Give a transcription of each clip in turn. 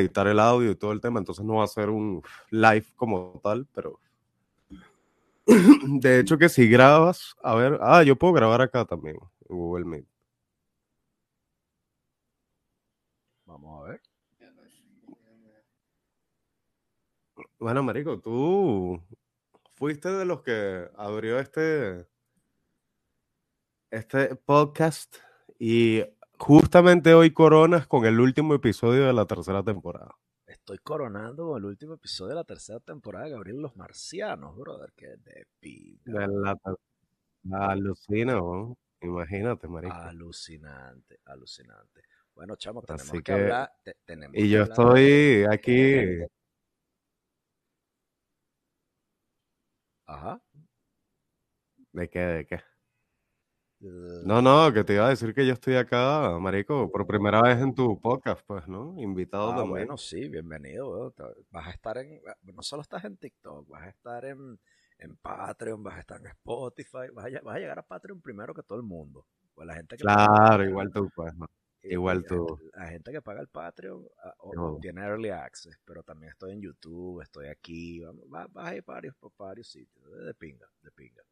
editar el audio y todo el tema, entonces no va a ser un live como tal, pero de hecho que si grabas, a ver, ah, yo puedo grabar acá también, en Google Meet. Vamos a ver. Bueno, Marico, tú fuiste de los que abrió este, este podcast y justamente hoy coronas con el último episodio de la tercera temporada. Estoy coronando con el último episodio de la tercera temporada de Gabriel Los Marcianos, brother, que de pinga. La, alucina, ¿no? imagínate, marico. Alucinante, alucinante. Bueno, chamo, tenemos que, hablar. tenemos y yo estoy aquí. Ajá. ¿De qué? ¿De qué? No, no, que te iba a decir que yo estoy acá, Marico, por primera vez en tu podcast, pues, ¿no? Invitado ah, también. Bueno, sí, bienvenido. Vas a estar en, no solo estás en TikTok, vas a estar en, en Patreon, vas a estar en Spotify, vas a, vas a, llegar a Patreon primero que todo el mundo. Pues la gente que claro, igual tú, pues, ¿no? Igual tú. La, gente que paga el Patreon ah, o, tiene early access, pero también estoy en YouTube, estoy aquí, vas, a ir varios, por varios sitios, de pinga, de pinga.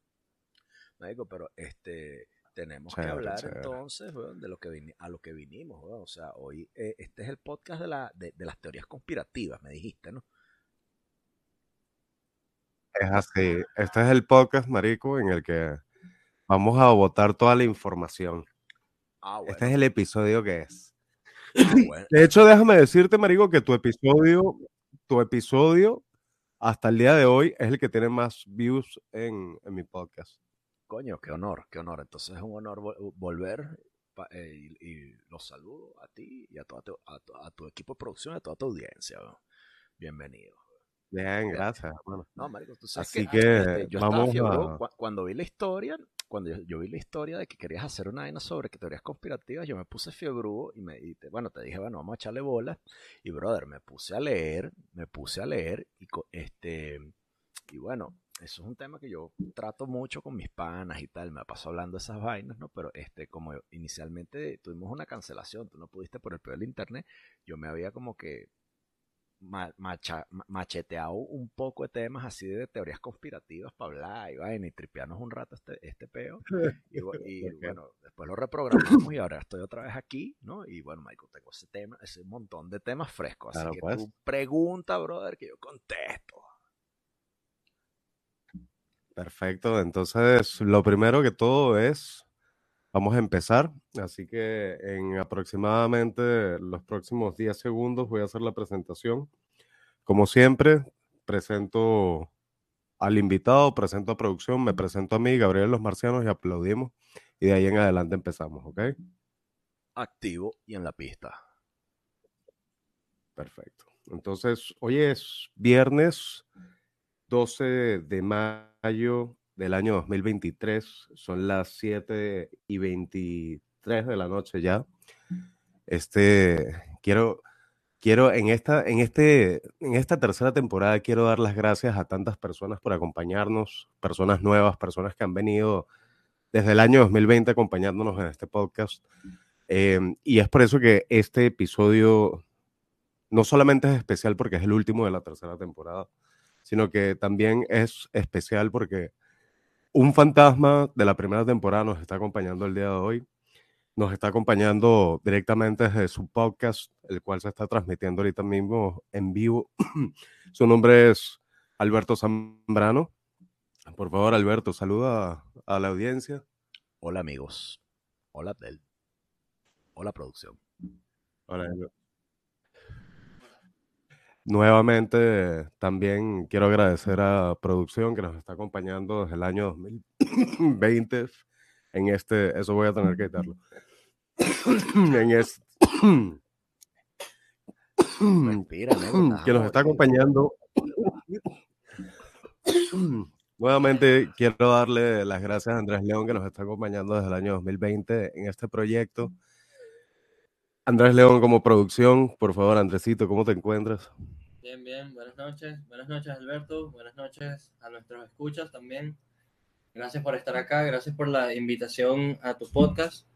Marico, pero este tenemos que hablar entonces de lo que a lo que vinimos. O sea, hoy eh, este es el podcast de, la, de, las teorías conspirativas, me dijiste, ¿no? Es así. Este es el podcast, Marico, en el que vamos a votar toda la información. Ah, este es el episodio que es. Ah, de hecho, déjame decirte, Marico, que tu episodio, tu episodio hasta el día de hoy es el que tiene más views en mi podcast. Coño, qué honor, qué honor. Entonces es un honor volver eh, y, los saludo a ti y a, toda tu, a, tu equipo de producción, a toda tu audiencia. Bienvenido. Bien, gracias. no, marico, tú sabes Así que, este, yo vamos a... cuando vi la historia, cuando yo, vi la historia de que querías hacer una vaina sobre teorías conspirativas, yo me puse fiebrudo y me bueno, te dije, bueno, vamos a echarle bolas y brother, me puse a leer, me puse a leer y este y bueno, eso es un tema que yo trato mucho con mis panas y tal, me paso hablando de esas vainas, ¿no? Pero este, como inicialmente tuvimos una cancelación, tú no pudiste por el peor del internet, yo me había como que macheteado un poco de temas así de teorías conspirativas para hablar y vaina y tripearnos un rato este, este peo. Y, bueno, después lo reprogramamos y ahora estoy otra vez aquí, ¿no? Y bueno, Michael, tengo ese tema, ese montón de temas frescos. Así que pues. tú pregunta, brother, que yo contesto. Perfecto, entonces lo primero que todo es, vamos a empezar, así que en aproximadamente los próximos 10 segundos voy a hacer la presentación. Como siempre, presento al invitado, presento a producción, me presento a mí, Gabriel Los Marcianos, y aplaudimos. Y de ahí en adelante empezamos, ¿ok? Activo y en la pista. Perfecto. Entonces, hoy es viernes 12 de mayo del año 2023, son las 7 y 23 de la noche ya. Este, quiero, quiero en esta, en este, en esta tercera temporada quiero dar las gracias a tantas personas por acompañarnos, personas nuevas, personas que han venido desde el año 2020 acompañándonos en este podcast. Em, y es por eso que este episodio no solamente es especial porque es el último de la tercera temporada, sino que también es especial porque un fantasma de la primera temporada nos está acompañando el día de hoy. Nos está acompañando directamente desde su podcast, el cual se está transmitiendo ahorita mismo en vivo. su nombre es Alberto Zambrano. Por favor, Alberto, saluda a la audiencia. Hola amigos. Hola Abdel. Hola producción. Hola, Nuevamente, también quiero agradecer a producción que nos está acompañando desde el año 2020 en este, eso voy a tener que editarlo, en este, que nos está acompañando. Nuevamente quiero darle las gracias a Andrés León que nos está acompañando desde el año 2020 en este proyecto. Andrés León como producción, por favor, Andresito, ¿cómo te encuentras? Bien, bien, buenas noches. Buenas noches, Alberto. Buenas noches a nuestros escuchas también. Gracias por estar acá, gracias por la invitación a tu podcast.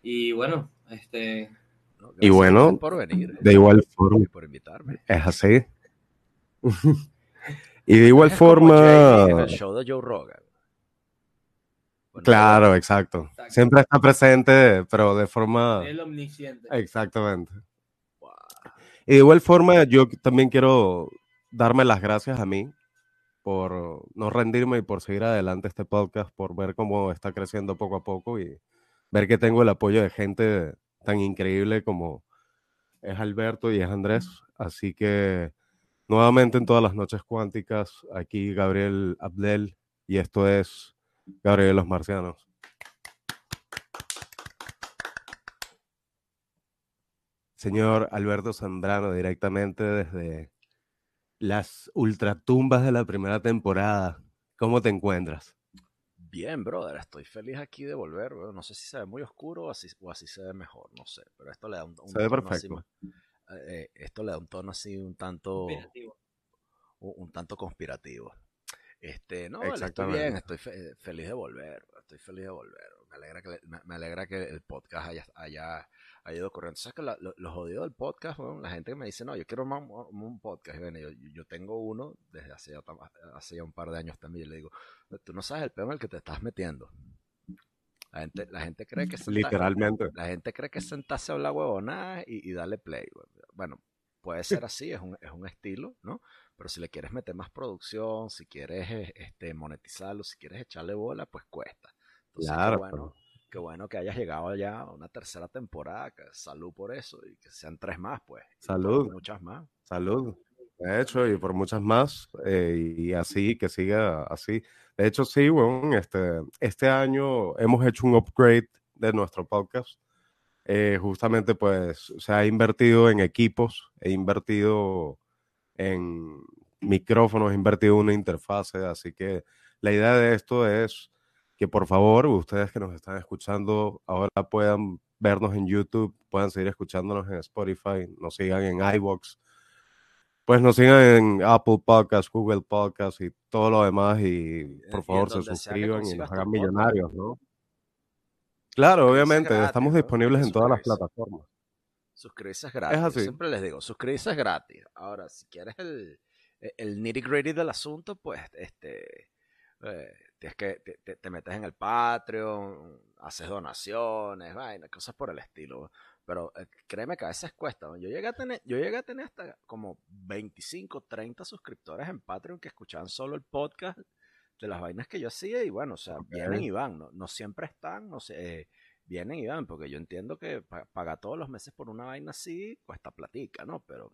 Y bueno, este, ¿no? Y bueno, por venir De igual forma, y por invitarme. es así. y de igual Es en el forma, show de Joe Rogan. Bueno, claro, exacto. Exacto. Siempre está presente, pero de forma... El omnisciente. Exactamente. Y de igual forma, yo también quiero darme las gracias a mí por no rendirme y por seguir adelante este podcast, por ver cómo está creciendo poco a poco y ver que tengo el apoyo de gente tan increíble como es Alberto y es Andrés. Así que nuevamente en todas las noches cuánticas, aquí Gabriel Abdel y esto es Gabriel de los Marcianos. Señor Alberto Zambrano, directamente desde las ultratumbas de la primera temporada. ¿Cómo te encuentras? Bien, brother, estoy feliz aquí de volver. No sé si se ve muy oscuro o así, o así se ve mejor, no sé. Pero esto le da un, un Se ve tono perfecto. más- eh, esto le da un tono así un tanto, un, un tanto conspirativo. Este, no, vale, estoy bien, estoy fe- feliz de volver, estoy feliz de volver. Me alegra que, me, me alegra que el podcast haya, haya, haya ido corriendo. ¿Sabes que la- lo, lo jodido del podcast, la gente que me dice, no, yo quiero más un, un podcast. Y bueno, yo, yo tengo uno desde hace hace ya un par de años también. Y le digo, tú no sabes el peor en el que te estás metiendo. La gente, la gente cree que senta- Literalmente. la gente cree que sentarse a hablar huevonadas y, y darle play. Bueno, puede ser así, es un, es un estilo, ¿no? Pero si le quieres meter más producción, si quieres eh, este, monetizarlo, si quieres echarle bola, pues cuesta. Entonces, Claro. qué bueno, qué bueno que hayas llegado ya a una tercera temporada. Que salud por eso y que sean tres más, pues. Salud. Muchas más. Salud. De hecho, y por muchas más, eh, y así, que siga así. De hecho, sí, weón, este, este año hemos hecho un upgrade de nuestro podcast. Eh, justamente, pues, se ha invertido en equipos, he invertido en micrófonos, he invertido en una interfase, así que la idea de esto es que por favor, ustedes que nos están escuchando ahora puedan vernos en YouTube, puedan seguir escuchándonos en Spotify, nos sigan en iVoox, pues nos sigan en Apple Podcasts, Google Podcasts y todo lo demás y por favor se suscriban y nos hagan millonarios, ¿no? Claro, obviamente, gratis, estamos ¿no? disponibles en todas las plataformas. Suscribirse es gratis. Es Yo así. siempre les digo, suscribirse es gratis. Ahora, si quieres el, el nitty gritty del asunto, pues este eh, tienes que te, te- te metes en el Patreon, haces donaciones, vaina, cosas por el estilo. Pero eh, créeme que a veces cuesta. Yo llegué a tener, yo llegué a tener hasta como 25, 30 suscriptores en Patreon que escuchaban solo el podcast de las vainas que yo hacía y bueno, o sea, vienen y van, no, no siempre están, no sé, eh, vienen y van, porque yo entiendo que pa- pagar todos los meses por una vaina así cuesta platica, ¿no? Pero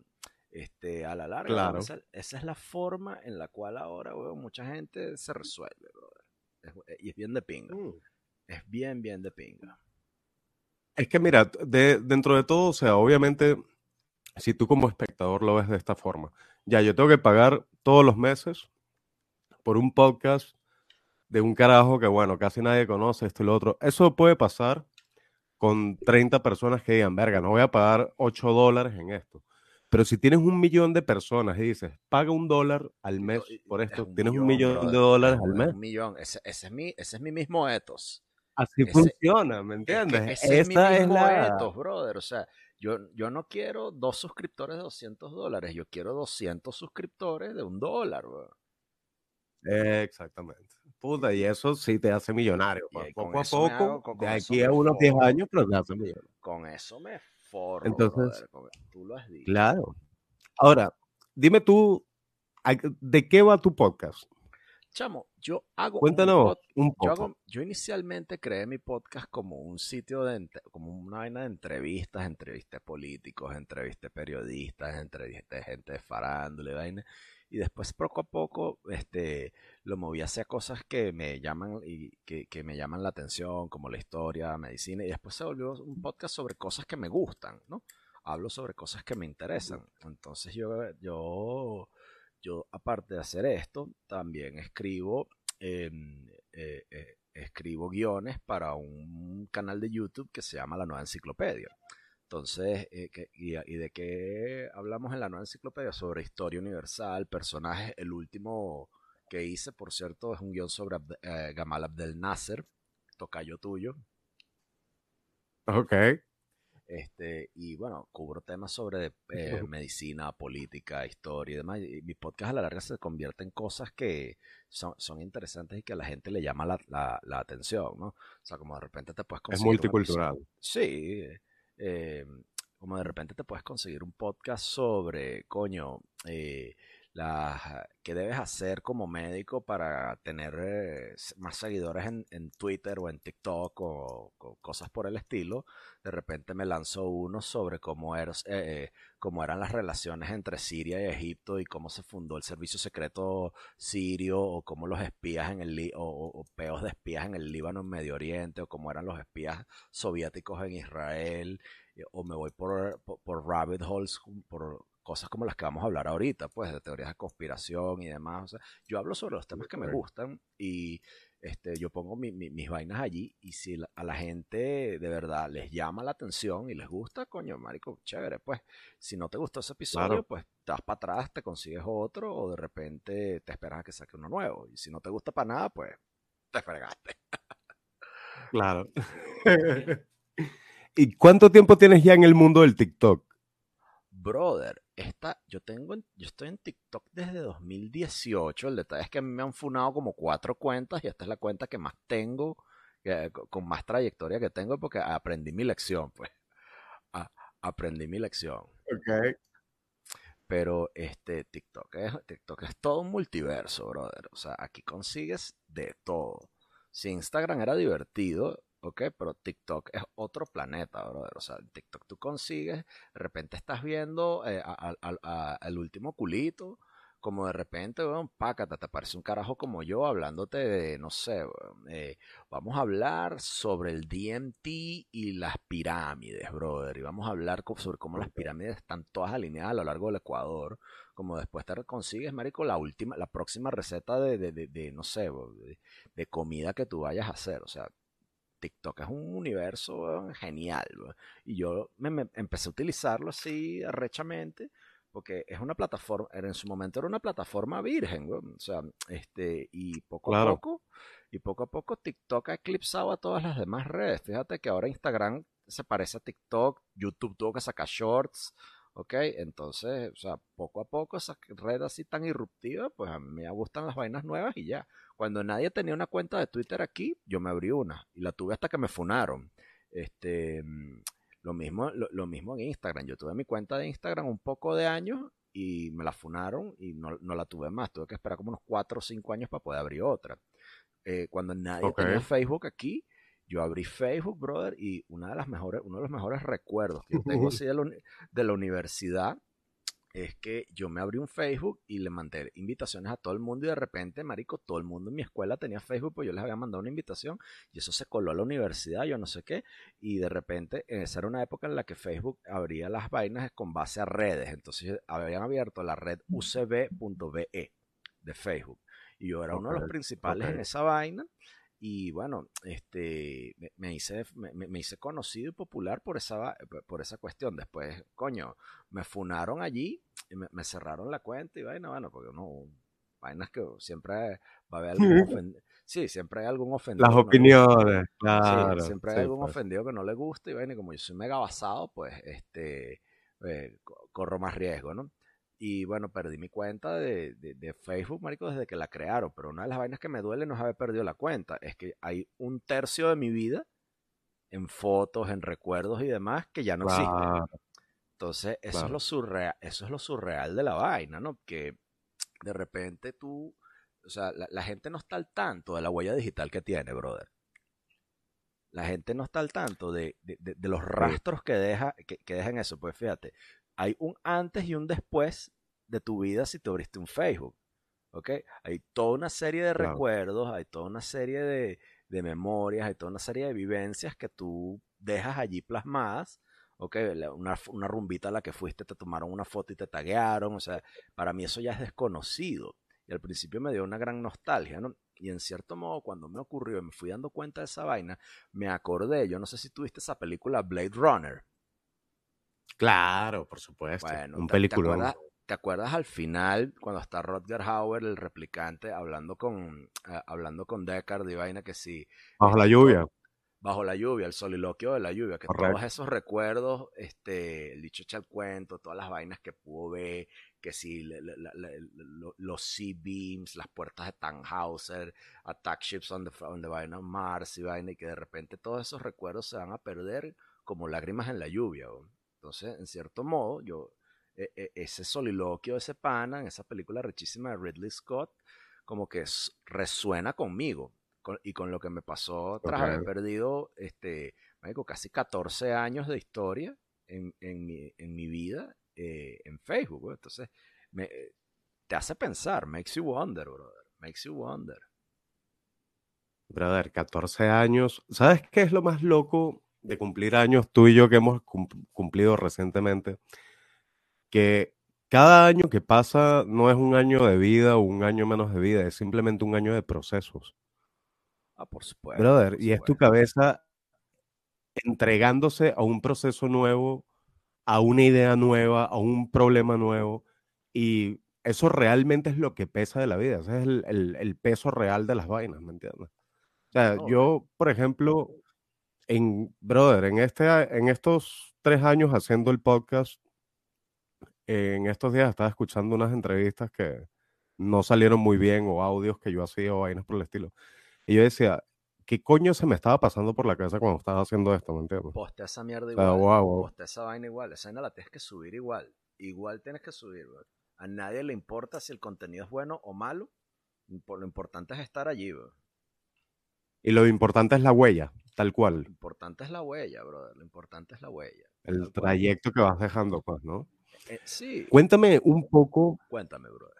este, a la larga, Claro. esa, esa es la forma en la cual ahora, weón, mucha gente se resuelve, brother. Es- y es bien de pinga, Mm. es bien, bien de pinga. Es que mira, de, dentro de todo, o sea, obviamente, si tú como espectador lo ves de esta forma, ya yo tengo que pagar todos los meses por un podcast de un carajo que, bueno, casi nadie conoce, esto y lo otro. Eso puede pasar con 30 personas que digan, verga, no voy a pagar 8 dólares en esto. Pero si tienes un millón de personas y dices, paga un dólar al mes por es esto, un tienes un millón, brother, de dólares es al mes. Un millón, ese, ese es mi, ese es mi mismo ethos. Así Ese- funciona, ¿me Es que entiendes? ese es mi Esa es mismo la... ethos, brother. O sea, yo, yo no quiero dos suscriptores de 200 dólares, yo quiero 200 suscriptores de un dólar, bro. Exactamente. Puta, y eso sí te hace millonario. Pues, poco a poco, hago- con- de con aquí a unos 10 forro. años, pero te hace millonario. Con eso me forro, Entonces, Tú lo has dicho. Claro. Ahora, dime tú, ¿a- ¿de qué va tu podcast? Chamo, yo hago un Cuéntanos un Yo, poco. hago- yo inicialmente creé mi podcast como un sitio de, como una vaina de entrevistas, entrevistas políticos, entrevistas periodistas, entrevistas gente de farándula y vaina. Y después poco a poco, este, lo moví hacia cosas que me llaman y que, que me llaman la atención, como la historia, medicina, y después se volvió un podcast sobre cosas que me gustan, ¿no? Hablo sobre cosas que me interesan. Entonces yo, yo, yo aparte de hacer esto, también escribo em, eh, eh, escribo guiones para un canal de YouTube que se llama La Nueva Enciclopedia. Entonces, eh, que- y, y de qué hablamos en La Nueva Enciclopedia? Sobre historia universal, personajes. El último que hice, por cierto, es un guion sobre eh, Gamal Abdel Nasser, tocayo tuyo. Ok. Este, y bueno, cubro temas sobre eh, medicina, política, historia y demás. Y mi podcast a la larga se convierte en cosas que son, son interesantes y que a la gente le llama la, la, la atención, ¿no? O sea, como de repente te puedes conseguir. Es multicultural. Sí. Eh, como de repente te puedes conseguir un podcast sobre, coño, eh, la, qué debes hacer como médico para tener eh, más seguidores en, en, Twitter o en TikTok o, cosas por el estilo. De repente me lanzó uno sobre cómo, er, eh, cómo eran las relaciones entre Siria y Egipto y cómo se fundó el servicio secreto sirio o cómo los espías en el o, peos de espías en el Líbano en Medio Oriente o cómo eran los espías soviéticos en Israel o me voy por, por, por rabbit holes por cosas como las que vamos a hablar ahorita, pues de teorías de conspiración y demás. O sea, yo hablo sobre los temas que me gustan y este, yo pongo mis vainas allí y si a la gente de verdad les llama la atención y les gusta, coño, marico, chévere, pues si no te gustó ese episodio, pues te vas para atrás, te consigues otro o de repente te esperas a que saque uno nuevo. Y si no te gusta para nada, pues te fregaste. Claro. ¿Y cuánto tiempo tienes ya en el mundo del TikTok? Brother, esta, yo tengo, yo estoy en TikTok desde 2018. El detalle es que me han funado como cuatro cuentas y esta es la cuenta que más tengo, con más trayectoria que tengo porque aprendí mi lección, pues. aprendí mi lección. Ok. Pero este TikTok es, TikTok es todo un multiverso, brother. O sea, aquí consigues de todo. Si Instagram era divertido, ¿ok? Pero TikTok es otro planeta, brother. O sea, en TikTok tú consigues, de repente estás viendo eh, al último culito, como de repente, weón, pácata, te aparece un carajo como yo hablándote de, no sé, eh, vamos a hablar sobre el DMT y las pirámides, brother. Y vamos a hablar sobre cómo las pirámides están todas alineadas a lo largo del Ecuador. Como después te consigues, marico, la última, la próxima receta de, de, de, no sé, de, de comida que tú vayas a hacer. O sea, TikTok es un universo genial. Y yo me, empecé a utilizarlo así arrechamente porque es una plataforma, en su momento era una plataforma virgen, o sea, este, y poco a poco, y poco a poco TikTok ha eclipsado a todas las demás redes. Fíjate que ahora Instagram se parece a TikTok, YouTube tuvo que sacar shorts, ¿ok? Entonces, o sea, poco a poco esa red así tan irruptiva, pues a mí me gustan las vainas nuevas y ya. Cuando nadie tenía una cuenta de Twitter aquí, yo me abrí una y la tuve hasta que me funaron. Este, lo mismo, lo, mismo en Instagram. Yo tuve mi cuenta de Instagram un poco de años y me la funaron y no, la tuve más. Tuve que esperar como unos 4 o 5 años para poder abrir otra. Eh, cuando nadie tenía Facebook aquí, yo abrí Facebook, brother, y una de las mejores, uno de los mejores recuerdos que tengo así de, la, universidad es que yo me abrí un Facebook y le mandé invitaciones a todo el mundo y de repente, marico, todo el mundo en mi escuela tenía Facebook, pues yo les había mandado una invitación y eso se coló a la universidad, yo no sé qué, y de repente, esa era una época en la que Facebook abría las vainas con base a redes, entonces habían abierto la red ucb.be de Facebook y yo era uno de los principales en esa vaina y bueno, este, me, hice, me, hice conocido y popular por esa, por esa cuestión. Después, coño, me funaron allí y me, cerraron la cuenta y vaina, bueno, porque no, vainas que siempre va a haber algún ofendido. Sí, siempre hay algún ofendido. Las opiniones, claro. siempre hay algún pues. ofendido que no le gusta y vaina, y como yo soy mega basado, pues, este, eh, corro más riesgo, ¿no? Y bueno, perdí mi cuenta de, de, Facebook, marico, desde que la crearon. Pero una de las vainas que me duele no es haber perdido la cuenta. Es que hay un tercio de mi vida en fotos, en recuerdos y demás que ya no existe. Entonces, eso, es lo surreal, eso es lo surreal de la vaina, ¿no? Que de repente tú, o sea, la, gente no está al tanto de la huella digital que tiene, brother. La gente no está al tanto de, de los rastros que deja, que, que dejan eso. Pues fíjate, hay un antes y un después de tu vida si te abriste un Facebook. ¿Ok? Hay toda una serie de recuerdos, hay toda una serie de, memorias, hay toda una serie de vivencias que tú dejas allí plasmadas. ¿Ok? Una, una rumbita a la que fuiste, te tomaron una foto y te taguearon. O sea, para mí eso ya es desconocido. Y al principio me dio una gran nostalgia, ¿no? Y en cierto modo, cuando me ocurrió y me fui dando cuenta de esa vaina, me acordé, yo no sé si tuviste esa película Blade Runner. Claro, por supuesto. un película. ¿te acuerdas, al final cuando está Rodger Hauer, el replicante, hablando con, eh, hablando con Deckard y vaina que sí. Bajo la lluvia. Bajo la lluvia, el soliloquio de la lluvia, que Correcto. todos esos recuerdos, este, el dicho echa el cuento, todas las vainas que pudo ver, que si la- la- la- la- lo- los sea beams, las puertas de Tannhauser, attack ships on the, on the vaina Mars y vaina, y que de repente todos esos recuerdos se van a perder como lágrimas en la lluvia. Entonces, en cierto modo, yo, e- e- ese soliloquio, ese pana, en esa película rechísima de Ridley Scott, como que resuena conmigo con- y con lo que me pasó tras haber perdido este, marico, casi 14 años de historia en, en mi, en mi vida eh, en Facebook. Entonces, me, te hace pensar, makes you wonder, brother, makes you wonder. Brother, 14 años. ¿Sabes qué es lo más loco de cumplir años tú y yo que hemos cum- cumplido recientemente? Que cada año que pasa no es un año de vida o un año menos de vida, es simplemente un año de procesos. Ah, por supuesto. Brother, por y es tu supuesto. cabeza entregándose a un proceso nuevo, a una idea nueva, a un problema nuevo. Y eso realmente es lo que pesa de la vida. Ese es el, el- el peso real de las vainas, ¿me entiendes? O sea, No, yo, por ejemplo, en, brother, en, este, en estos tres años haciendo el podcast, en estos días estaba escuchando unas entrevistas que no salieron muy bien o audios que yo hacía o vainas por el estilo. Y yo decía, ¿qué coño se me estaba pasando por la cabeza cuando estaba haciendo esto? ¿Me entiendes? Esa mierda O igual. sea, wow, wow. Esa vaina igual. Esa vaina la tienes que subir igual. Igual tienes que subir, bro. A nadie le importa si el contenido es bueno o malo. Lo importante es estar allí, bro. Y lo importante es la huella, tal cual, Lo importante es la huella, brother. Lo importante es la huella. el trayecto que vas dejando, pues, ¿no? Eh, sí, Cuéntame un poco. cuéntame, brother.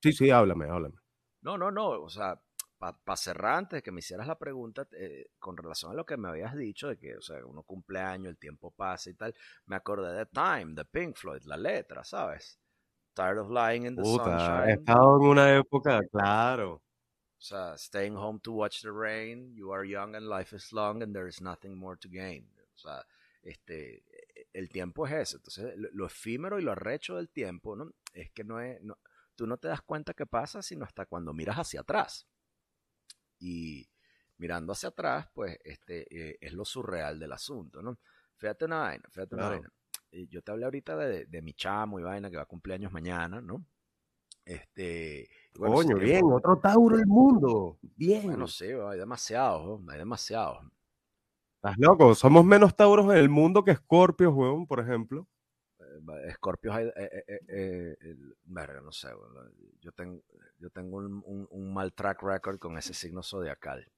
Sí, sí, háblame, háblame. No, no, no. O sea, para cerrar antes de que me hicieras la pregunta, eh, con relación a lo que me habías dicho, de que, o sea, uno cumple años, el tiempo pasa y tal, me acordé de Time, de Pink Floyd, la letra, ¿sabes? Tired of lying in the Puta, he sunshine. estado en una época, claro. O sea, staying home to watch the rain, you are young and life is long and there is nothing more to gain. O sea, este, el tiempo es eso. Entonces, lo, lo efímero y lo arrecho del tiempo, ¿no? Es que no es, no, tú no te das cuenta que pasa sino hasta cuando miras hacia atrás. Y mirando hacia atrás, pues, este, eh, es lo surreal del asunto, ¿no? Fíjate una vaina, fíjate una Claro. vaina. Eh, Yo te hablé ahorita de, de mi chamo y vaina que va a cumplir años mañana, ¿no? Este, bueno, Coño, bien, otro Tauro del mundo. Bien. bueno, sí, hay demasiados, ¿no? hay demasiados. Estás loco, somos menos Tauros en el mundo que Escorpios, weón, por ejemplo. Eh, Escorpios eh, eh, eh, el- verga, no sé, bueno, yo tengo, yo tengo un, un- un mal track record con ese signo zodiacal.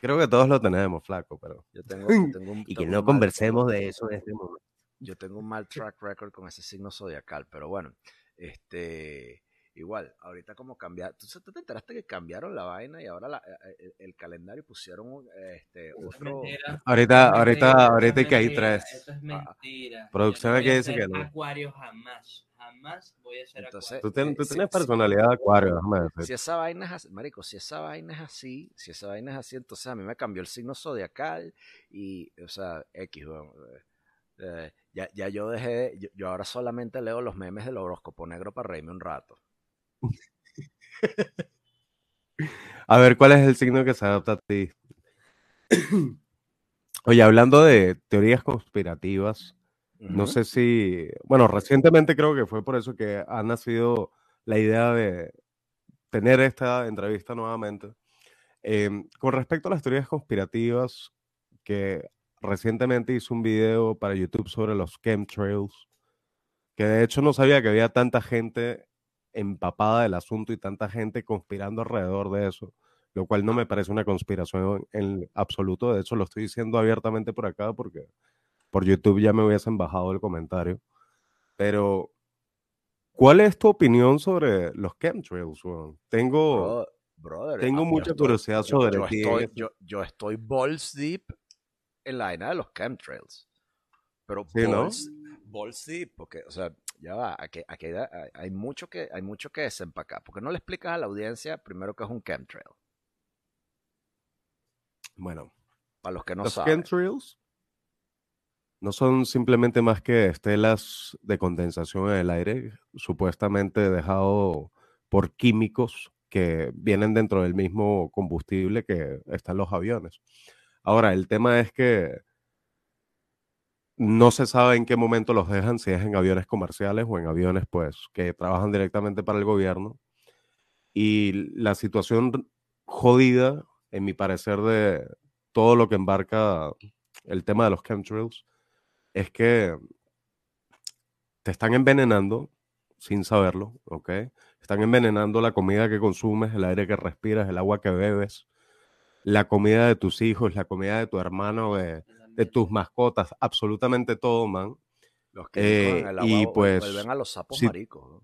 Creo que todos lo tenemos, flaco, pero. Yo tengo, yo tengo un, Y que no conversemos de eso en este momento. Yo tengo un mal track record con ese signo zodiacal, pero bueno, este, igual, ahorita como cambiar, ¿tú, tú te enteraste que cambiaron la vaina y ahora la- eh, el, el calendario pusieron un, este, otro, mentira. Ahorita, ahorita, mentira, ahorita hay que hay tres. Eso es mentira. producción Yo no aquí dice que no. Acuario jamás. Jamás voy a ser Entonces, Tú, acuario. tienes- tú Eh, tienes personalidad de acuario, déjame decir. Si esa vaina es así, marico, si esa vaina es así, si esa vaina es así, entonces a mí me cambió el signo zodiacal y, o sea, X, weón, eh, ya, ya yo dejé, yo, yo ahora solamente leo los memes del horóscopo negro para reírme un rato. A ver, ¿cuál es el signo que se adapta a ti? Oye, hablando de teorías conspirativas, no sé si, bueno, recientemente creo que fue por eso que ha nacido la idea de tener esta entrevista nuevamente. Em, con respecto a las teorías conspirativas, que recientemente hice un video para YouTube sobre los chemtrails, que de hecho no sabía que había tanta gente empapada del asunto y tanta gente conspirando alrededor de eso, lo cual no me parece una conspiración en absoluto. De hecho, lo estoy diciendo abiertamente por acá porque por YouTube ya me hubiesen bajado el comentario. Pero, ¿cuál es tu opinión sobre los chemtrails? Tengo, Bro- brother, tengo mucha estoy- curiosidad sobre yo ti. Estoy, en yo, yo estoy balls deep en la vaina de los chemtrails. Pero Sí, ¿no? balls, porque, o sea, ya va, aquí, aquí hay, hay- mucho que, hay mucho que desempacar. Porque no le explicas a la audiencia primero que es un chemtrail. Bueno, Para los que no los saben. chemtrails no son simplemente más que estelas de condensación en el aire, supuestamente dejado por químicos que vienen dentro del mismo combustible que están los aviones. Ahora, el tema es que no se sabe en qué momento los dejan, si es en aviones comerciales o en aviones pues que trabajan directamente para el gobierno. Y la situación jodida, en mi parecer, de todo lo que embarca el tema de los chemtrails, es que te están envenenando sin saberlo, ¿ok? Están envenenando la comida que consumes, el aire que respiras, el agua que bebes, la comida de tus hijos, la comida de tu hermano, de, de tus mascotas, absolutamente todo, man. Los que Eh, y pues, vuelven a los sapos sí. maricos. ¿no?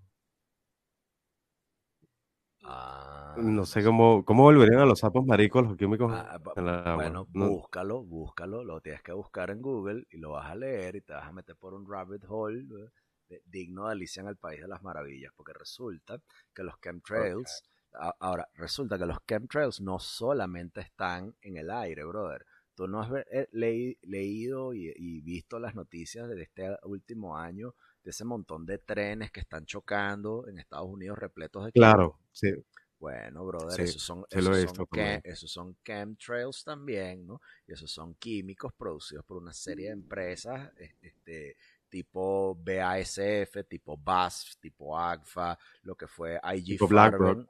Ah, No sé cómo, cómo volverían a los sapos maricos los químicos Ah, en la agua. bueno, No- búscalo, búscalo, lo tienes que buscar en Google y lo vas a leer y te vas a meter por un rabbit hole de- digno de Alicia en el País de las Maravillas, porque resulta que los chemtrails, ahora, resulta que los chemtrails no solamente están en el aire, brother. Tú no has eh, leí- leído y, y visto las noticias de este último año de ese montón de trenes que están chocando en Estados Unidos repletos de Claro, sí. Bueno, brother, Sí, esos son, he esos son, chem- esos son chemtrails también, ¿no? Y esos son químicos producidos por una serie de empresas, es- este, tipo BASF, tipo BASF, tipo AGFA, lo que fue IG Tipo Farben, BlackRock.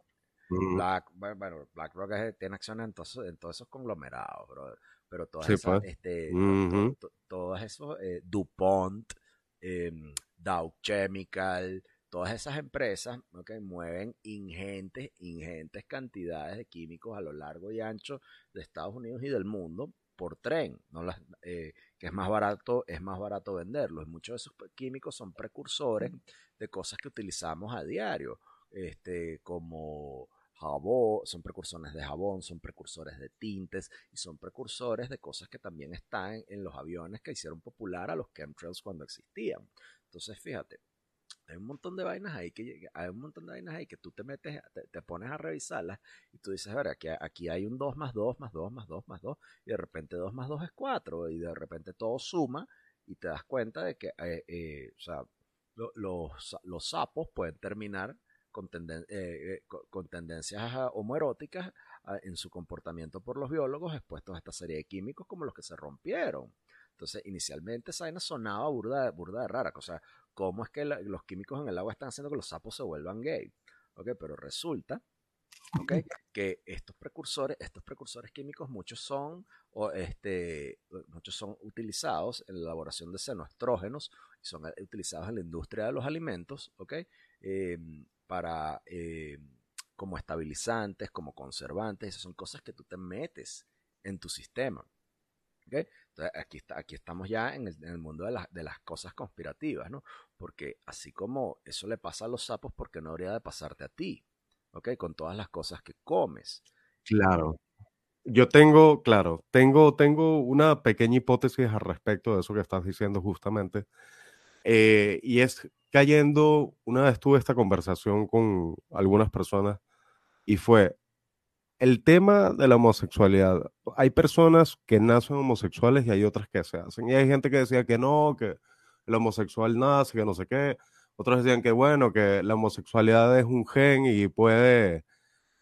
Mm, Black, bueno, BlackRock es- tiene acciones en todos, en todos esos conglomerados, brother. Pero todas Sí, esas, pues. este, to- Ujú. to- to- todos esos, eh, DuPont, em, Dow Chemical, todas esas empresas que mueven ingentes, ingentes cantidades de químicos a lo largo y ancho de Estados Unidos y del mundo por tren, no las, eh, que es más barato, es más barato venderlos. Muchos de esos químicos son precursores de cosas que utilizamos a diario, este, como jabón, son precursores de jabón, son precursores de tintes y son precursores de cosas que también están en los aviones que hicieron popular a los chemtrails cuando existían. Entonces, fíjate, hay un montón de vainas ahí que hay un montón de vainas ahí que tú te metes, te, te pones a revisarlas y tú dices, a ver, aquí, aquí hay un 2 más 2 más 2 más 2 más 2 y de repente 2 más 2 es 4 y de repente todo suma y te das cuenta de que, eh, eh, o sea, lo- los, los sapos pueden terminar con, tenden- eh, eh, con, tendencias homoeróticas ah, en su comportamiento por los biólogos expuestos a esta serie de químicos como los que se rompieron. Entonces, inicialmente esa vaina sonaba burda, burda de rara. O sea, ¿cómo es que la- los químicos en el agua están haciendo que los sapos se vuelvan gay? ¿Ok? Pero resulta ¿ok? que estos precursores, estos precursores químicos, muchos son, o este, muchos son utilizados en la elaboración de xenoestrógenos y son utilizados en la industria de los alimentos, ¿ok? Eh, para, eh, como estabilizantes, como conservantes, esas son cosas que tú te metes en tu sistema. ¿ok? Entonces, aquí, está, aquí estamos ya en el, mundo de, la- de las cosas conspirativas, ¿no? Porque así como eso le pasa a los sapos, ¿por qué no habría de pasarte a ti? ¿Ok? Con todas las cosas que comes. Claro. Yo tengo, claro, tengo, tengo una pequeña hipótesis al respecto de eso que estás diciendo justamente. Eh, y es cayendo, una vez tuve esta conversación con algunas personas y fue el tema de la homosexualidad. Hay personas que nacen homosexuales y hay otras que se hacen. Y hay gente que decía que no, que el homosexual nace, que no sé qué. Otros decían que bueno, que la homosexualidad es un gen y puede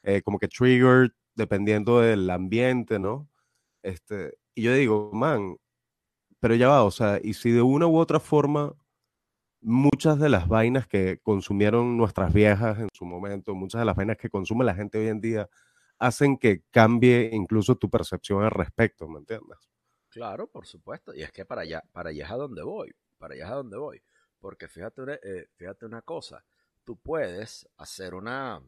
eh, como que trigger dependiendo del ambiente, ¿no? Este, y yo digo, man, pero ya va, o sea, y si de una u otra forma muchas de las vainas que consumieron nuestras viejas en su momento, muchas de las vainas que consume la gente hoy en día, hacen que cambie incluso tu percepción al respecto, ¿me entiendes? Claro, por supuesto. Y es que para allá, para allá es a donde voy. Para allá es a donde voy. Porque fíjate, una- eh, fíjate una cosa. Tú puedes hacer una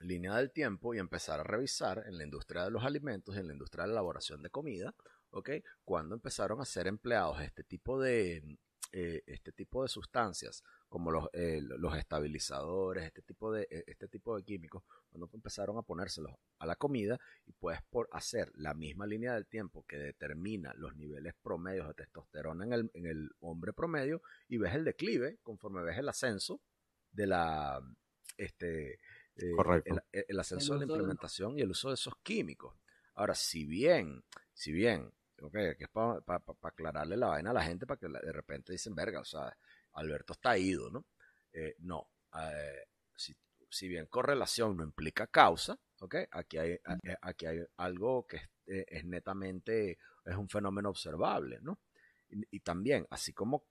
línea del tiempo y empezar a revisar en la industria de los alimentos en la industria de la elaboración de comida, ¿ok? Cuando empezaron a ser empleados este tipo de, eh, este tipo de sustancias, como los, eh, los estabilizadores, este tipo de, eh, este tipo de químicos, cuando empezaron a ponérselos a la comida y puedes por hacer la misma línea del tiempo que determina los niveles promedios de testosterona en el, en el hombre promedio y ves el declive conforme ves el ascenso de la este eh, Correcto. el, el ascenso El de la implementación y el uso de esos químicos. Ahora, si bien, si bien, ok, que es para aclararle la vaina a la gente para que de repente dicen, verga, o sea, Alberto está ido, ¿no? Eh, no, eh, si, si bien correlación no implica causa, ¿ok? Aquí hay, aquí hay algo que es, es netamente, es un fenómeno observable, ¿no? Y, también, así como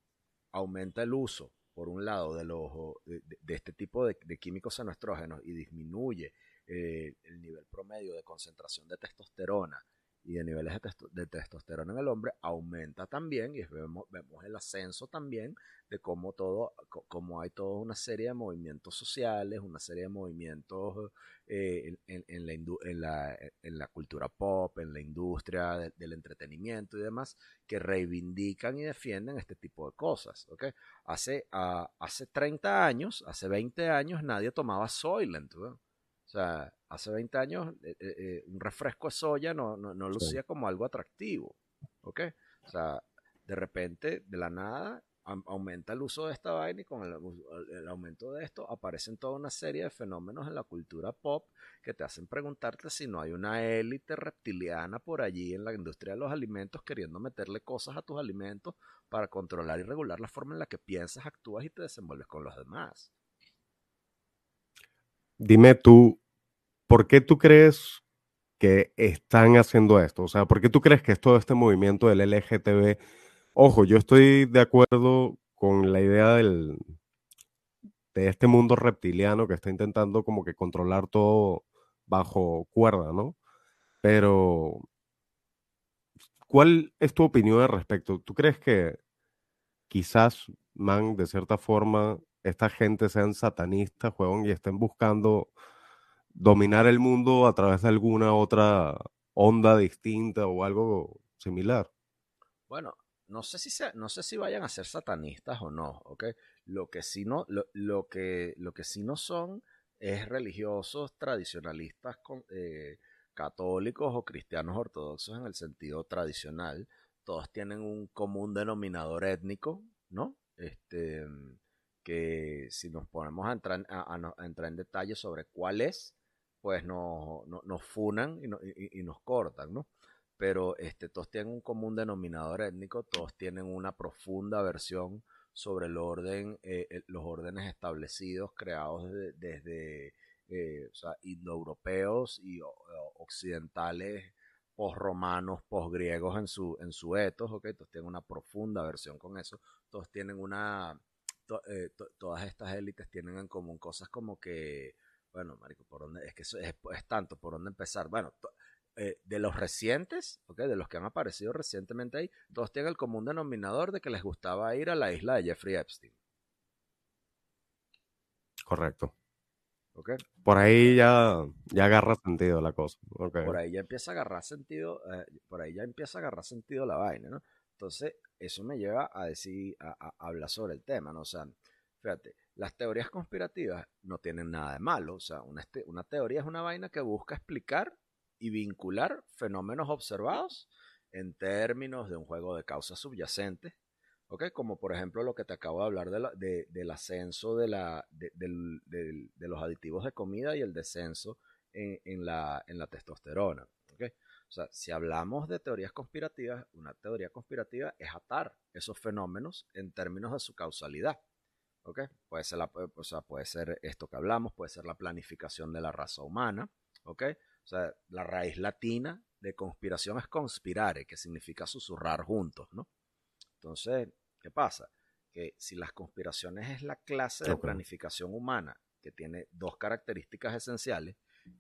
aumenta el uso, por un lado, de, los, de, este tipo de, químicos anoestrógenos y disminuye eh, el nivel promedio de concentración de testosterona y de niveles de, testosterona en el hombre aumenta también y vemos, vemos el ascenso también de cómo todo, cómo hay toda una serie de movimientos sociales, una serie de movimientos eh, en, la en, la, en, la, cultura pop, en la industria del entretenimiento y demás, que reivindican y defienden este tipo de cosas. ¿okay? Hace, hace 30 años, hace 20 años, nadie tomaba Soylent. O sea, hace 20 años eh, eh, eh, un refresco de soya no, no, no lucía como algo atractivo. ¿Ok? O sea, de repente, de la nada, aumenta el uso de esta vaina y con el, aumento de esto aparecen toda una serie de fenómenos en la cultura pop que te hacen preguntarte si no hay una élite reptiliana por allí en la industria de los alimentos queriendo meterle cosas a tus alimentos para controlar y regular la forma en la que piensas, actúas y te desenvuelves con los demás. Dime tú, ¿por qué tú crees que están haciendo esto? O sea, ¿por qué tú crees que es todo este movimiento del LGTB? Ojo, yo estoy de acuerdo con la idea del, de este mundo reptiliano que está intentando como que controlar todo bajo cuerda, ¿no? Pero, ¿cuál es tu opinión al respecto? ¿Tú crees que quizás, man, de cierta forma, esta gente sean satanistas, juegan y estén buscando dominar el mundo a través de alguna otra onda distinta o algo similar. Bueno, no sé si no sé si vayan a ser satanistas o no, ¿ok? Lo que sí no, lo, que, lo que sí no son es religiosos tradicionalistas eh, católicos o cristianos ortodoxos en el sentido tradicional. Todos tienen un común denominador étnico, ¿no? Este, que si nos ponemos a entrar, a entrar en detalle sobre cuál es, pues nos, nos funan y, nos cortan, ¿no? Pero este, todos tienen un común denominador étnico, todos tienen una profunda versión sobre el orden, eh, los órdenes establecidos, creados desde eh, indoeuropeos y occidentales, posromanos, posgriegos en su, en su etos, ¿ok? Todos tienen una profunda versión con eso, todos tienen una, eh, todas estas élites tienen en común cosas como que bueno, marico, ¿por dónde? Es que eso es, tanto, ¿por dónde empezar? Bueno, eh, de los recientes, ¿ok? De los que han aparecido recientemente ahí, todos tienen el común denominador de que les gustaba ir a la isla de Jeffrey Epstein. Correcto. Okay. Por ahí ya, ya agarra sentido la cosa. Por ahí ya empieza a agarrar sentido, eh, por ahí ya empieza a agarrar sentido la vaina, ¿no? Entonces, eso me lleva a decir, a, a hablar sobre el tema, ¿no? O sea, fíjate, las teorías conspirativas no tienen nada de malo. O sea, una, este, una teoría es una vaina que busca explicar y vincular fenómenos observados en términos de un juego de causas subyacentes, ¿ok? Como por ejemplo lo que te acabo de hablar de del ascenso de, los aditivos de comida y el descenso en, la, en la testosterona, ¿ok? O sea, si hablamos de teorías conspirativas, una teoría conspirativa es atar esos fenómenos en términos de su causalidad. Puede ser, la, o sea, puede ser esto que hablamos, puede ser la planificación de la raza humana, ¿ok? O sea, la raíz latina de conspiración es conspirare, que significa susurrar juntos, ¿no? Entonces, ¿qué pasa? Que si las conspiraciones es la clase de planificación humana que tiene dos características esenciales,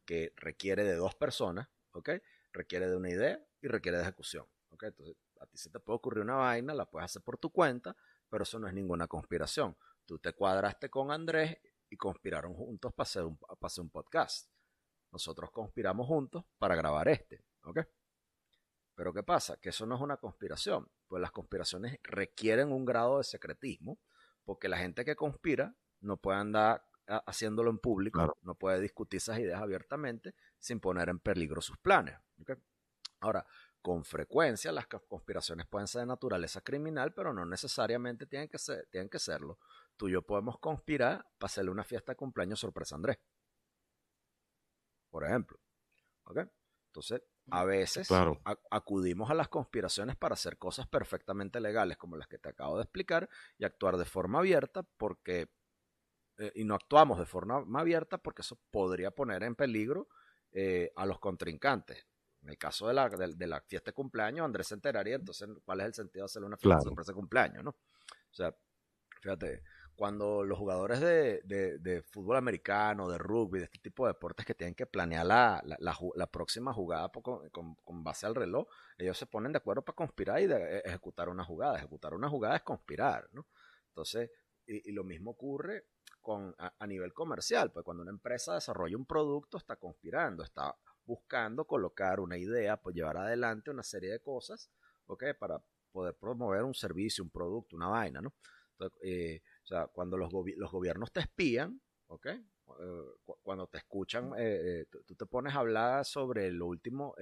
que requiere de dos personas, ¿ok? Requiere de una idea y requiere de ejecución, ¿ok? Entonces, a ti se te puede ocurrir una vaina, la puedes hacer por tu cuenta, pero eso no es ninguna conspiración. Tú te cuadraste con Andrés y conspiraron juntos para hacer un, un podcast. Nosotros conspiramos juntos para grabar este, ¿ok? Pero ¿qué pasa? Que eso no es una conspiración, pues las conspiraciones requieren un grado de secretismo, porque la gente que conspira no puede andar haciéndolo en público, no puede discutir esas ideas abiertamente sin poner en peligro sus planes. Ahora, con frecuencia las conspiraciones pueden ser de naturaleza criminal, pero no necesariamente tienen que, ser, tienen que serlo tú y yo podemos conspirar para hacerle una fiesta de cumpleaños sorpresa a Andrés. Por ejemplo. ¿Ok? Entonces, a veces acudimos a las conspiraciones para hacer cosas perfectamente legales, como las que te acabo de explicar, y actuar de forma abierta porque eh, y no actuamos de forma abierta porque eso podría poner en peligro eh, a los contrincantes. En el caso de la, de, la fiesta de cumpleaños, Andrés se enteraría, entonces, ¿cuál es el sentido de hacerle una fiesta de sorpresa de cumpleaños, no? O sea, fíjate, cuando los jugadores de, de, fútbol americano, de rugby, de este tipo de deportes que tienen que planear la, la, próxima jugada con, base al reloj, ellos se ponen de acuerdo para conspirar y e, ejecutar una jugada. Ejecutar una jugada es conspirar, ¿no? Entonces, y, lo mismo ocurre con, a, nivel comercial, pues cuando una empresa desarrolla un producto, está conspirando, está buscando colocar una idea, pues llevar adelante una serie de cosas, ¿ok? Para poder promover un servicio, un producto, una vaina, ¿no? Entonces, eh, o sea, cuando los, los gobiernos te espían, ¿ok? Eh, cuando te escuchan, eh, eh, tú te pones a hablar sobre lo último,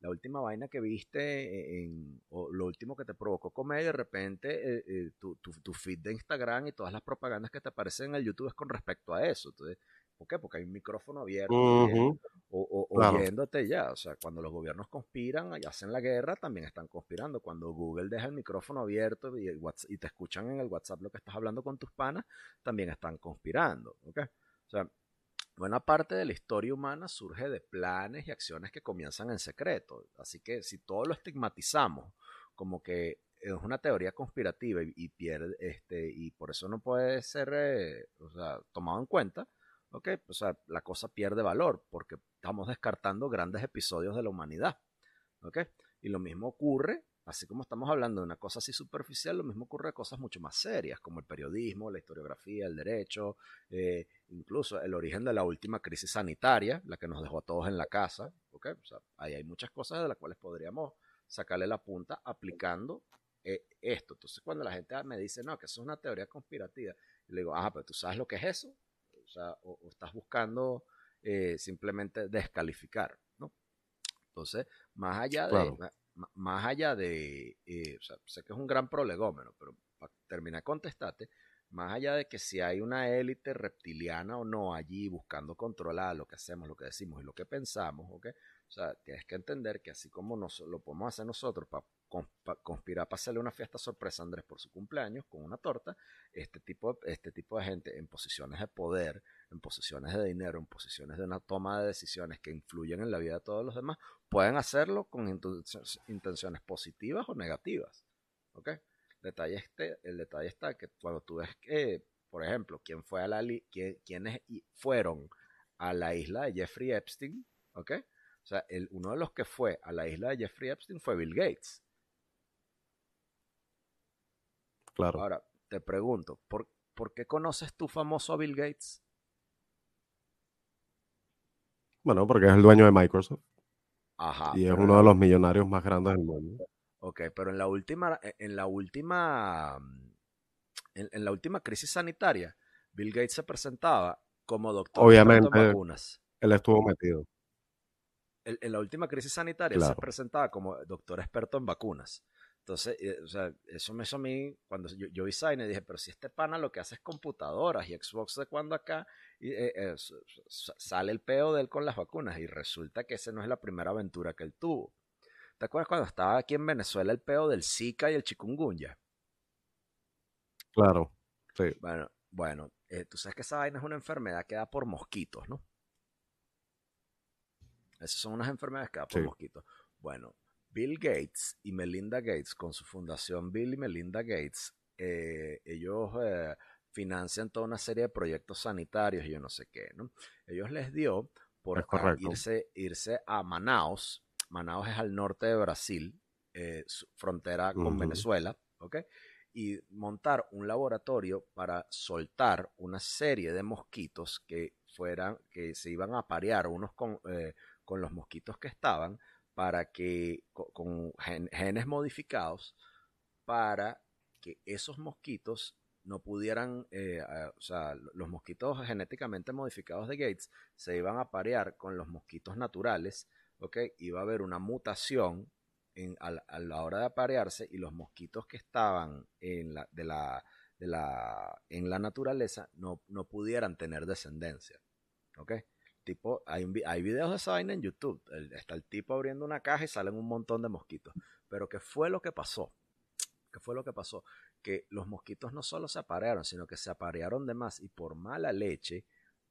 la última vaina que viste en, o lo último que te provocó comer, y de repente tu, tu, tu, feed de Instagram y todas las propagandas que te aparecen en el YouTube es con respecto a eso. Entonces, ¿Por qué? Porque hay un micrófono abierto o, oyéndote ya. O sea, cuando los gobiernos conspiran y hacen la guerra, también están conspirando. Cuando Google deja el micrófono abierto y, y te escuchan en el WhatsApp lo que estás hablando con tus panas, también están conspirando. ¿ok? O sea, buena parte de la historia humana surge de planes y acciones que comienzan en secreto. Así que si todo lo estigmatizamos como que es una teoría conspirativa y, pierde, este, y por eso no puede ser eh, tomado en cuenta, ¿ok? O sea, la cosa pierde valor porque estamos descartando grandes episodios de la humanidad. Y lo mismo ocurre, así como estamos hablando de una cosa así superficial, lo mismo ocurre de cosas mucho más serias, como el periodismo, la historiografía, el derecho, eh, incluso el origen de la última crisis sanitaria, la que nos dejó a todos en la casa, ¿ok? O sea, ahí hay muchas cosas de las cuales podríamos sacarle la punta aplicando eh, esto. Entonces, cuando la gente me dice, no, que eso es una teoría conspirativa, le digo, ajá, pero tú sabes lo que es eso sea, o, estás buscando eh, simplemente descalificar, ¿no? Entonces, más allá de, más allá de, eh, o sea, sé que es un gran prolegómeno, pero para terminar de contestarte, más allá de que si hay una élite reptiliana o no allí buscando controlar lo que hacemos, lo que decimos y lo que pensamos, ¿ok? O sea, tienes que entender que así como nos, lo podemos hacer nosotros para conspirar para hacerle una fiesta sorpresa a Andrés por su cumpleaños con una torta, este tipo, este tipo de gente en posiciones de poder, en posiciones de dinero, en posiciones de una toma de decisiones que influyen en la vida de todos los demás, pueden hacerlo con intenciones positivas o negativas. ¿Ok? Detalle este, el detalle está que cuando tú ves que, por ejemplo, quién fue a la quién, quiénes fueron a la isla de Jeffrey Epstein, ¿ok? O sea, el, uno de los que fue a la isla de Jeffrey Epstein fue Bill Gates. Claro. Ahora, te pregunto, ¿por, ¿por qué conoces tú famoso a Bill Gates? Bueno, porque es el dueño de Microsoft. Ajá. Y es uno de los millonarios más grandes del mundo. Ok, pero en la última, en la última, en, la última crisis sanitaria, Bill Gates se presentaba como doctor Obviamente, en vacunas. Él estuvo metido en la última crisis sanitaria se presentaba como doctor experto en vacunas. Entonces, eh, o sea, eso me hizo a mí, cuando yo, yo vi Sign, dije, pero si este pana lo que hace es computadoras y Xbox de cuando acá, y, eh, eh, sale el peo de él con las vacunas y resulta que esa no es la primera aventura que él tuvo. ¿Te acuerdas cuando estaba aquí en Venezuela el peo del Zika y el chikungunya? Claro, sí. Bueno, bueno tú sabes que esa vaina es una enfermedad que da por mosquitos, ¿no? Esas son unas enfermedades que da por mosquitos. Bueno, Bill Gates y Melinda Gates, con su fundación Bill y Melinda Gates, eh, ellos eh, financian toda una serie de proyectos sanitarios y yo no sé qué, ¿no? Ellos les dio por irse, irse a Manaus. Manaus es al norte de Brasil, eh, frontera con Venezuela, ¿ok? Y montar un laboratorio para soltar una serie de mosquitos que fueran, que se iban a parear unos con, con los mosquitos que estaban para que con, genes modificados para que esos mosquitos no pudieran, eh, o sea, los mosquitos genéticamente modificados de Gates se iban a parear con los mosquitos naturales, ¿ok? Iba a haber una mutación a, la hora de aparearse y los mosquitos que estaban en la naturaleza no, no pudieran tener descendencia, ¿ok? Tipo, hay, videos de esa vaina en YouTube. está el tipo abriendo una caja y salen un montón de mosquitos. Pero ¿qué fue lo que pasó? ¿Qué fue lo que pasó? que los mosquitos no solo se aparearon, sino que se aparearon de más y por mala leche,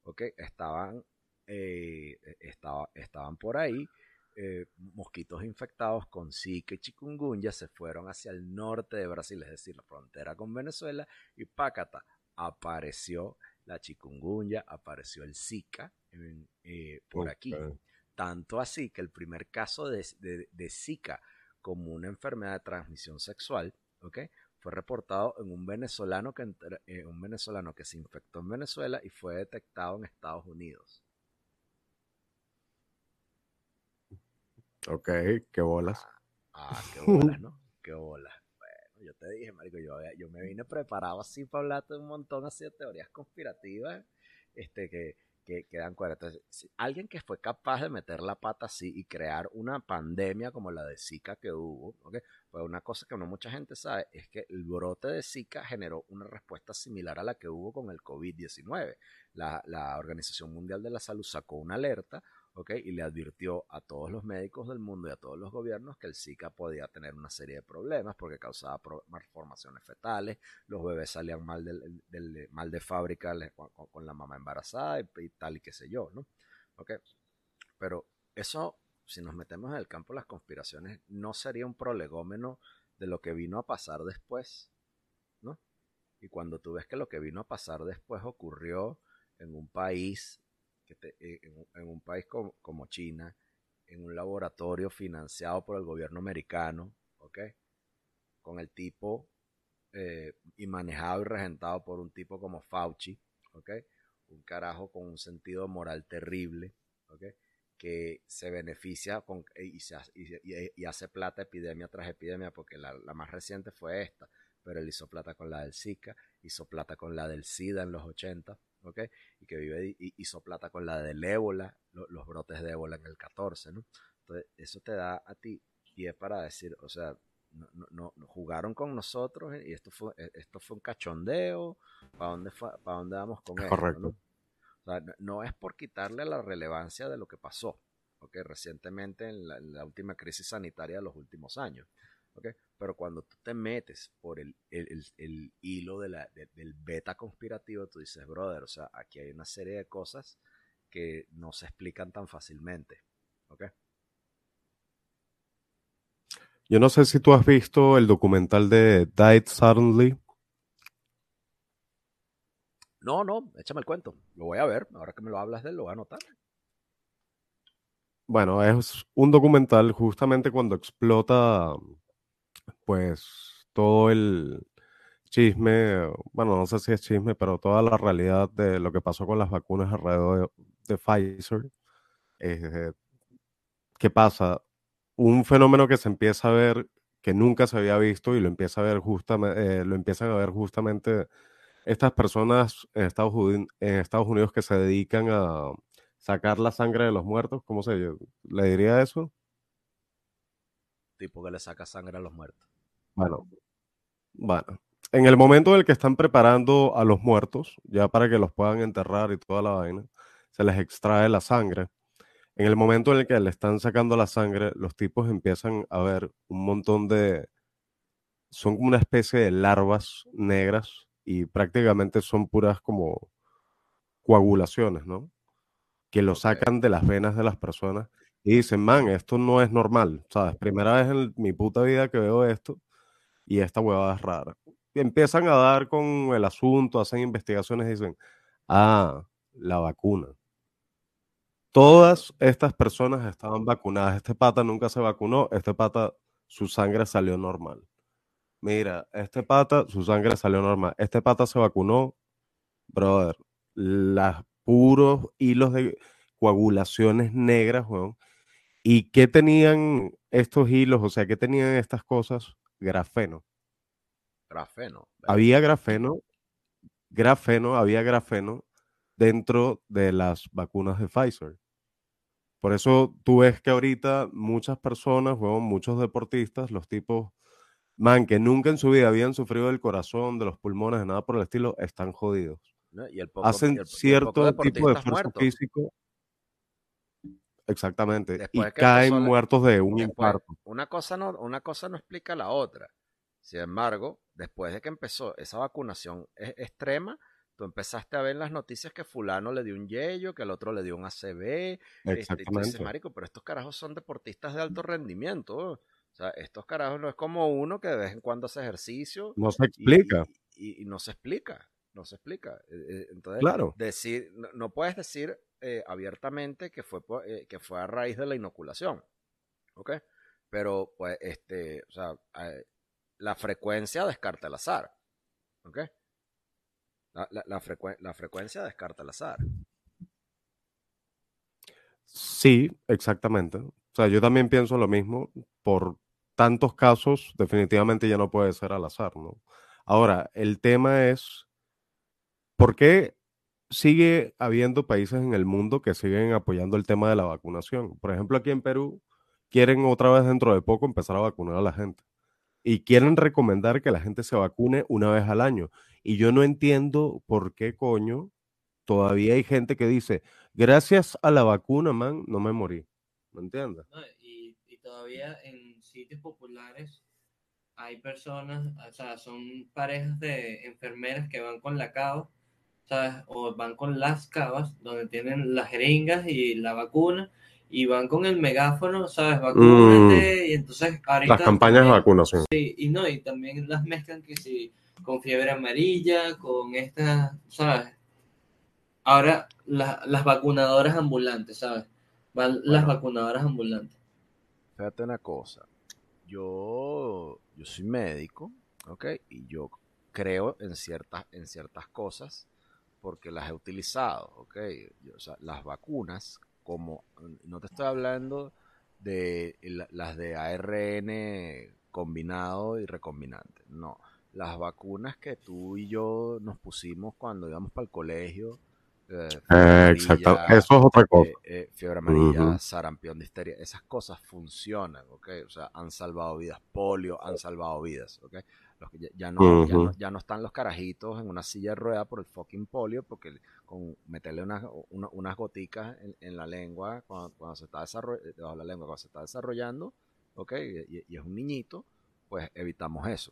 ¿ok? Estaban, eh, estaba, estaban por ahí. Eh, mosquitos infectados con Zika y chikungunya se fueron hacia el norte de Brasil, es decir, la frontera con Venezuela, y pácata, apareció la chikungunya, apareció el Zika eh, por aquí. Tanto así que el primer caso de, de, Zika como una enfermedad de transmisión sexual, ¿ok? Fue reportado en un venezolano que eh, un venezolano que se infectó en Venezuela y fue detectado en Estados Unidos. Ok, qué bolas. Ah, ah qué bolas, ¿no? qué bolas. Yo te dije, marico, yo, yo me vine preparado así para hablarte de un montón así de teorías conspirativas, este, que, que, dan cuenta. Entonces, alguien que fue capaz de meter la pata así y crear una pandemia como la de Zika que hubo, ¿okay? pues una cosa que no mucha gente sabe es que el brote de Zika generó una respuesta similar a la que hubo con el COVID-19. La, la Organización Mundial de la Salud sacó una alerta y le advirtió a todos los médicos del mundo y a todos los gobiernos que el Zika podía tener una serie de problemas porque causaba malformaciones fetales, los bebés salían mal, del, mal de fábrica con, la mamá embarazada y, tal y qué sé yo, ¿no? Pero eso, si nos metemos en el campo de las conspiraciones, no sería un prolegómeno de lo que vino a pasar después, ¿no? Y cuando tú ves que lo que vino a pasar después ocurrió en un país eh, en, un país como, China, en un laboratorio financiado por el gobierno americano, ¿ok? Con el tipo eh, y manejado y regentado por un tipo como Fauci, ¿ok? Un carajo con un sentido moral terrible, ¿ok? Que se beneficia y, y, hace plata epidemia tras epidemia, porque la, la más reciente fue esta, pero él hizo plata con la del Zika, hizo plata con la del SIDA en los 80, y que vive, y hizo plata con la del ébola, los brotes de ébola en el 14, ¿no? Entonces, eso te da a ti pie para decir, o sea, no, no, no, jugaron con nosotros y esto fue, e, esto fue un cachondeo, ¿para dónde, para dónde vamos con esto? Correcto. ¿no? O sea, no es por quitarle la relevancia de lo que pasó, ¿ok? Recientemente en la, en la última crisis sanitaria de los últimos años. Pero cuando tú te metes por el, hilo de la, del beta conspirativo, tú dices, brother, o sea, aquí hay una serie de cosas que no se explican tan fácilmente, Yo no sé si tú has visto el documental de Died Suddenly. No, no, échame el cuento. Lo voy a ver. Ahora que me lo hablas de él, lo voy a anotar. Bueno, es un documental justamente cuando explota pues todo el chisme, bueno, no sé si es chisme, pero toda la realidad de lo que pasó con las vacunas alrededor de, Pfizer. Eh, ¿Qué pasa? Un fenómeno que se empieza a ver que nunca se había visto y lo empieza a ver justamente, eh, lo empiezan a ver justamente estas personas en Estados, Unidos, en Estados Unidos que se dedican a sacar la sangre de los muertos, ¿cómo se le diría eso? tipo que le saca sangre a los muertos. Bueno, bueno. En el momento en el que están preparando a los muertos, ya para que los puedan enterrar y toda la vaina, se les extrae la sangre. En el momento en el que le están sacando la sangre, los tipos empiezan a ver un montón de... Son como una especie de larvas negras y prácticamente son puras como coagulaciones, ¿no? Que lo sacan de las venas de las personas y dicen, man, esto no es normal, ¿sabes? Primera vez en mi puta vida que veo esto y esta huevada es rara. Empiezan a dar con el asunto, hacen investigaciones y dicen, ah, la vacuna. Todas estas personas estaban vacunadas. Este pata nunca se vacunó. Este pata, su sangre salió normal. Mira, este pata, su sangre salió normal. Este pata se vacunó, brother. Las puros hilos de coagulaciones negras, weón, ¿Y qué tenían estos hilos? O sea, ¿qué tenían estas cosas? Grafeno. Grafeno. Había grafeno, grafeno, había grafeno dentro de las vacunas de Pfizer. Por eso tú ves que ahorita muchas personas, bueno, muchos deportistas, los tipos, man, que nunca en su vida habían sufrido del corazón, de los pulmones, de nada por el estilo, están jodidos. Hacen cierto tipo de esfuerzo físico Exactamente. y caen muertos de un infarto. Una cosa, no, una cosa no explica la otra. Sin embargo, después de que empezó esa vacunación e- extrema, tú empezaste a ver en las noticias que fulano le dio un yello, que el otro le dio un ACV. Este, y tú dices, Exactamente. marico, pero estos carajos son deportistas de alto rendimiento. O sea, estos carajos no es como uno que de vez en cuando hace ejercicio No se y, explica. y- y no se explica, no se explica. Eh, eh, Entonces, Claro. decir, no, no puedes decir eh, abiertamente que fue, eh, que fue a raíz de la inoculación, ¿ok? Pero, pues, este, o sea, eh, la frecuencia descarta el azar, ¿ok? La, la, la, frecuen- la frecuencia descarta el azar. Sí, exactamente. O sea, yo también pienso lo mismo. Por tantos casos, definitivamente ya no puede ser al azar, ¿no? Ahora, el tema es, ¿por qué sigue habiendo países en el mundo que siguen apoyando el tema de la vacunación? Por ejemplo, aquí en Perú quieren otra vez dentro de poco empezar a vacunar a la gente. Y quieren recomendar que la gente se vacune una vez al año. Y yo no entiendo por qué coño todavía hay gente que dice, gracias a la vacuna, man, no me morí. ¿Me entiendes? Y, y todavía en sitios populares hay personas, o sea, son parejas de enfermeras que van con la cava, ¿sabes? O van con las cavas, donde tienen las jeringas y la vacuna, y van con el megáfono, ¿sabes? Vacúnate, y entonces ahorita Mm. Las campañas de vacunación. Sí, y no, y también las mezclan que si con fiebre amarilla, con estas, ¿sabes? Ahora la- las vacunadoras ambulantes, ¿sabes? Van las vacunadoras ambulantes. Fíjate una cosa, yo, yo soy médico, ¿ok? Y yo creo en ciertas, en ciertas cosas porque las he utilizado, ¿ok? O sea, las vacunas, como, no te estoy hablando de la- las de ARN combinado y recombinante, no. Las vacunas que tú y yo nos pusimos cuando íbamos para el colegio. eh, Eh, exacto. Eso es otra cosa. eh, eh, fiebre amarilla, sarampión, difteria, esas cosas funcionan, ¿ok? O sea, han salvado vidas, polio, han salvado vidas, ¿ok? Ya, ya no, ya, no, ya no están los carajitos en una silla de rueda por el fucking polio, porque con meterle unas, una- unas goticas en, en la lengua cuando, cuando se está desarrollando, de la lengua, cuando se está desarrollando, ¿ok? Y, y- y es un niñito, pues evitamos eso.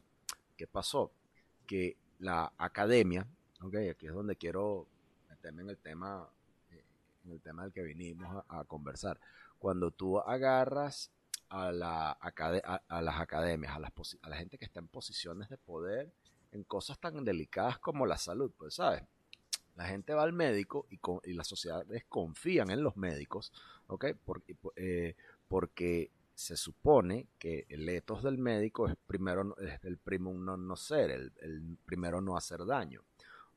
¿Qué pasó? Que la academia, ¿ok? Aquí es donde quiero meterme en el tema, eh, en el tema del que vinimos a, a conversar. Cuando tú agarras a, la a, a las academias, a, las a la gente que está en posiciones de poder en cosas tan delicadas como la salud, pues, ¿sabes? La gente va al médico y, con- y las sociedades confían en los médicos, ¿ok? Porque, eh, porque se supone que el etos del médico es primero el primo no, no ser, el, el primero no hacer daño,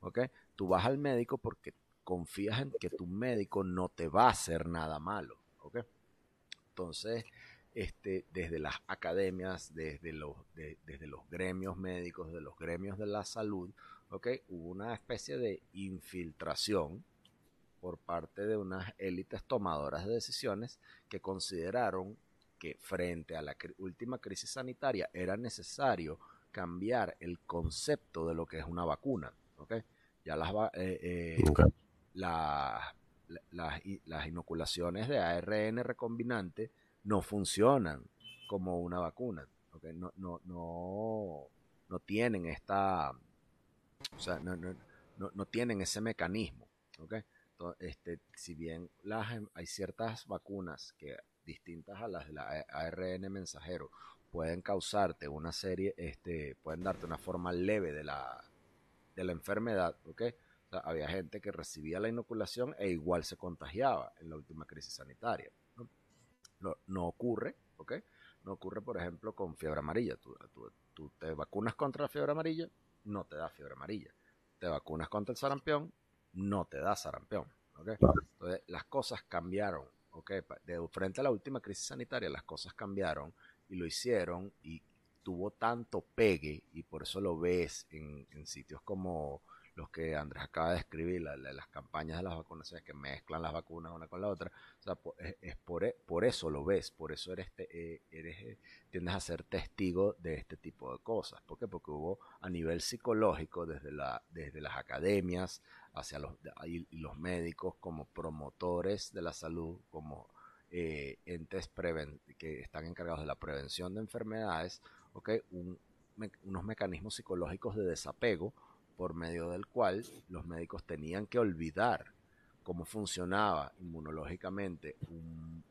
¿ok? Tú vas al médico porque confías en que tu médico no te va a hacer nada malo, ¿ok? Entonces, este, desde las academias, desde los, de- desde los gremios médicos, de los gremios de la salud, ¿ok? Hubo una especie de infiltración por parte de unas élites tomadoras de decisiones que consideraron que frente a la última crisis sanitaria era necesario cambiar el concepto de lo que es una vacuna, ¿ok? Ya las, va- eh, eh, las inoculaciones de ARN recombinante no funcionan como una vacuna. ¿ok? No, no, no, no tienen esta. O sea, no, no, no, no tienen ese mecanismo. ¿ok? To- Este, si bien las, hay ciertas vacunas que distintas a las de la ARN mensajero pueden causarte una serie, este, pueden darte una forma leve de la, de la enfermedad, había gente que recibía la inoculación e igual se contagiaba en la última crisis sanitaria. No, no, ocurre, ¿ok? No ocurre, por ejemplo, con fiebre amarilla. Tú, tú- tú te vacunas contra la fiebre amarilla, no te da fiebre amarilla. Te vacunas contra el sarampión, no te da sarampión, ¿ok? Entonces, las cosas cambiaron, ¿ok? De frente a la última crisis sanitaria, las cosas cambiaron y lo hicieron y tuvo tanto pegue y por eso lo ves en, en sitios como los que Andrés acaba de escribir, la- la- las campañas de las vacunaciones que mezclan las vacunas una con la otra. O sea, po- es, por, e- por eso lo ves, por eso eres, te- eh, eres eh, tiendes a ser testigo de este tipo de cosas. ¿Por qué? Porque hubo a nivel psicológico, desde, la, desde las academias hacia los, y, los médicos como promotores de la salud, como eh, entes preven- que están encargados de la prevención de enfermedades, ¿ok? Un, unos mecanismos psicológicos de desapego por medio del cual los médicos tenían que olvidar cómo funcionaba inmunológicamente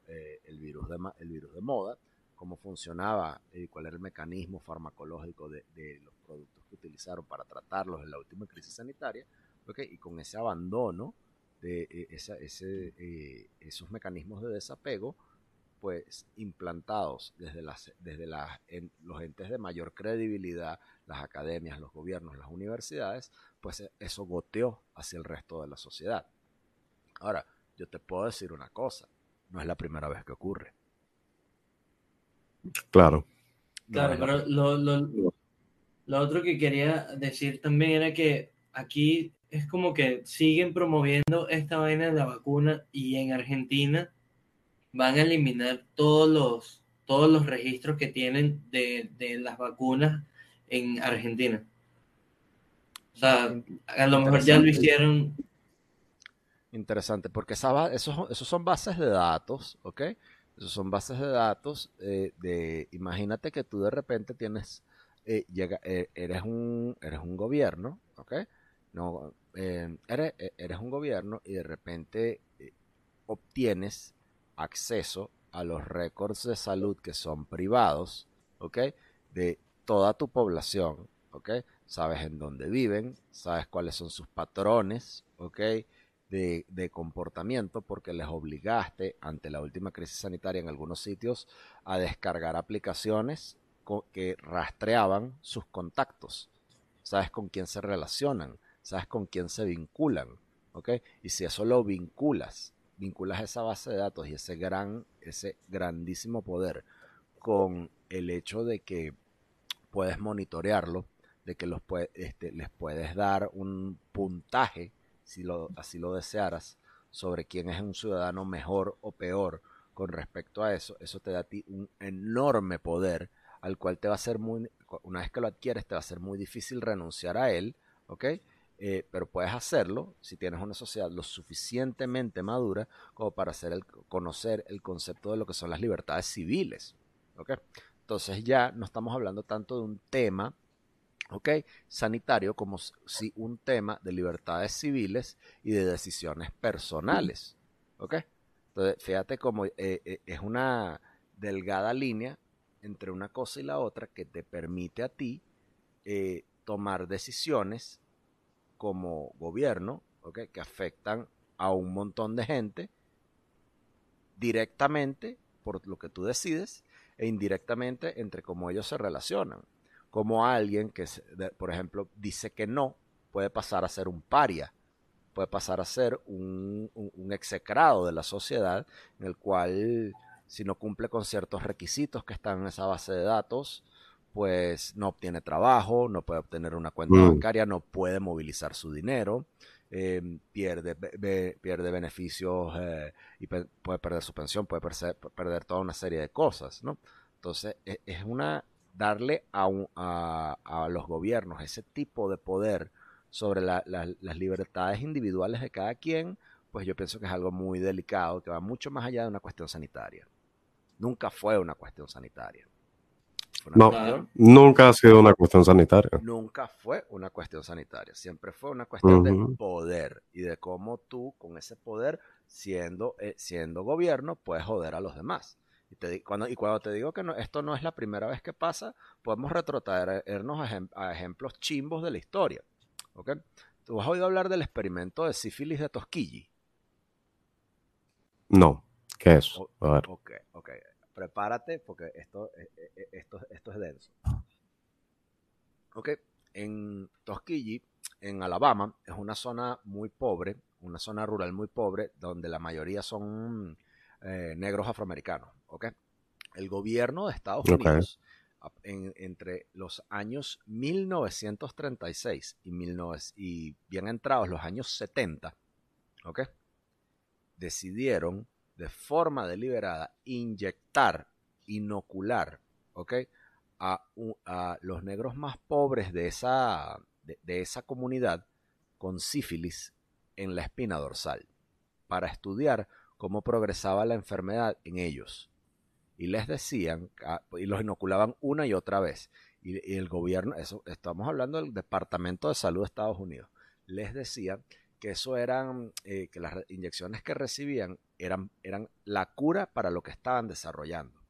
eh, el, virus de, el virus de moda, cómo funcionaba y eh, cuál era el mecanismo farmacológico de, los productos que utilizaron para tratarlos en la última crisis sanitaria, y con ese abandono de eh, ese, esos mecanismos de desapego, pues implantados desde, las, desde las, en los entes de mayor credibilidad, las academias, los gobiernos, las universidades, pues e, eso goteó hacia el resto de la sociedad. Ahora, yo te puedo decir una cosa, no es la primera vez que ocurre. Claro. claro, pero lo, lo, lo otro que quería decir también era que aquí es como que siguen promoviendo esta vaina de la vacuna y en Argentina van a eliminar todos los, todos los registros que tienen de, las vacunas en Argentina. O sea, a lo mejor ya lo hicieron. Interesante, porque esa, esos, esos son bases de datos, ¿ok? Esos son bases de datos eh, de, imagínate que tú de repente tienes, eh, llega, eh, eres, un, eres un gobierno, ¿ok? No, eres, eres un gobierno y de repente obtienes acceso a los récords de salud que son privados, ¿ok? De toda tu población, ¿ok? Sabes en dónde viven, sabes cuáles son sus patrones, ¿ok? De, de, comportamiento porque les obligaste ante la última crisis sanitaria en algunos sitios a descargar aplicaciones que rastreaban sus contactos. Sabes con quién se relacionan, sabes con quién se vinculan, ¿ok? Y si eso lo vinculas vinculas esa base de datos y ese gran, ese grandísimo poder con el hecho de que puedes monitorearlo, de que los este, les puedes dar un puntaje, si lo, así lo desearas, sobre quién es un ciudadano mejor o peor con respecto a eso, eso te da a ti un enorme poder al cual te va a ser muy, una vez que lo adquieres, te va a ser muy difícil renunciar a él, ¿ok? Eh, pero puedes hacerlo si tienes una sociedad lo suficientemente madura como para hacer el, conocer el concepto de lo que son las libertades civiles. Entonces ya no estamos hablando tanto de un tema sanitario como si un tema de libertades civiles y de decisiones personales. Entonces, fíjate cómo eh, eh, es una delgada línea entre una cosa y la otra que te permite a ti tomar decisiones como gobierno, que afectan a un montón de gente directamente por lo que tú decides e indirectamente entre cómo ellos se relacionan. Como alguien que, por ejemplo, dice que no, puede pasar a ser un paria, puede pasar a ser un, un execrado de la sociedad, en el cual, si no cumple con ciertos requisitos que están en esa base de datos, pues no obtiene trabajo, no puede obtener una cuenta mm. bancaria, no puede movilizar su dinero, eh, pierde, pierde beneficios eh, y puede perder su pensión, puede perder, toda una serie de cosas, ¿no? Entonces, e, es una darle a, a, los gobiernos ese tipo de poder sobre las libertades individuales de cada quien, pues yo pienso que es algo muy delicado, que va mucho más allá de una cuestión sanitaria. Nunca fue una cuestión sanitaria no, nunca ha sido una cuestión sanitaria. Nunca fue una cuestión sanitaria, siempre fue una cuestión de poder y de cómo tú con ese poder, siendo, eh, siendo gobierno, puedes joder a los demás. Y, te, cuando, y cuando te digo que no, esto no es la primera vez que pasa, podemos retrotraernos a, ejemplos chimbos de la historia. ¿okay? ¿Tú has oído hablar del experimento de sífilis de Tosquilli? No, ¿qué es? A ver. Ok, ok prepárate porque esto, eh, eh, eh, esto, esto es denso. Ok, en Tuskegee, en Alabama, es una zona muy pobre, una zona rural muy pobre, donde la mayoría son negros afroamericanos. Ok, el gobierno de Estados Unidos, entre los años 1936 y, y bien entrados los años 70, ok, decidieron de forma deliberada inyectar, inocular, ¿ok? A, a los negros más pobres de esa, de, esa comunidad con sífilis en la espina dorsal para estudiar cómo progresaba la enfermedad en ellos. Y les decían, y los inoculaban una y otra vez. Y, el gobierno, eso estamos hablando del Departamento de Salud de Estados Unidos, les decía que eso eran, eh, que las inyecciones que recibían eran, eran la cura para lo que estaban desarrollando.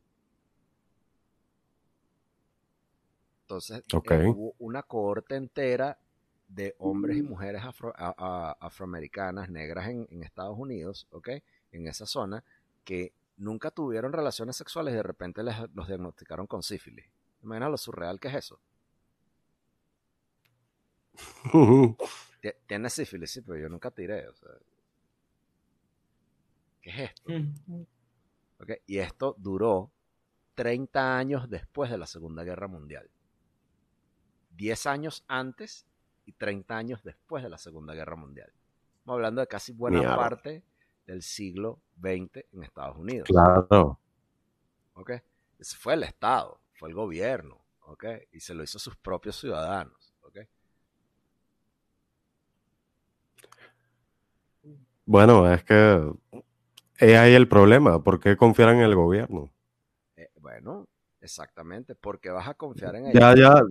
Entonces, Ok. hubo una cohorte entera de hombres y mujeres afro- a- a- afroamericanas, negras en, en Estados Unidos, ¿ok? En esa zona, que nunca tuvieron relaciones sexuales y de repente les, los diagnosticaron con sífilis. Imagina lo surreal que es eso. Ti- Tienes sífilis, sí, pero yo nunca tiré, o sea. ¿Qué es esto? Mm. ¿Ok? Y esto duró 30 años después de la Segunda Guerra Mundial. 10 años antes y 30 años después de la Segunda Guerra Mundial. Estamos hablando de casi buena parte del siglo XX en Estados Unidos. Claro. ¿ok? Ese fue el Estado, fue el gobierno, ¿ok? Y se lo hizo a sus propios ciudadanos, ¿ok? Bueno, es que es ahí el problema. ¿Por qué confiar en el gobierno? Eh, bueno, exactamente, porque vas a confiar en Ya, ellos. ya,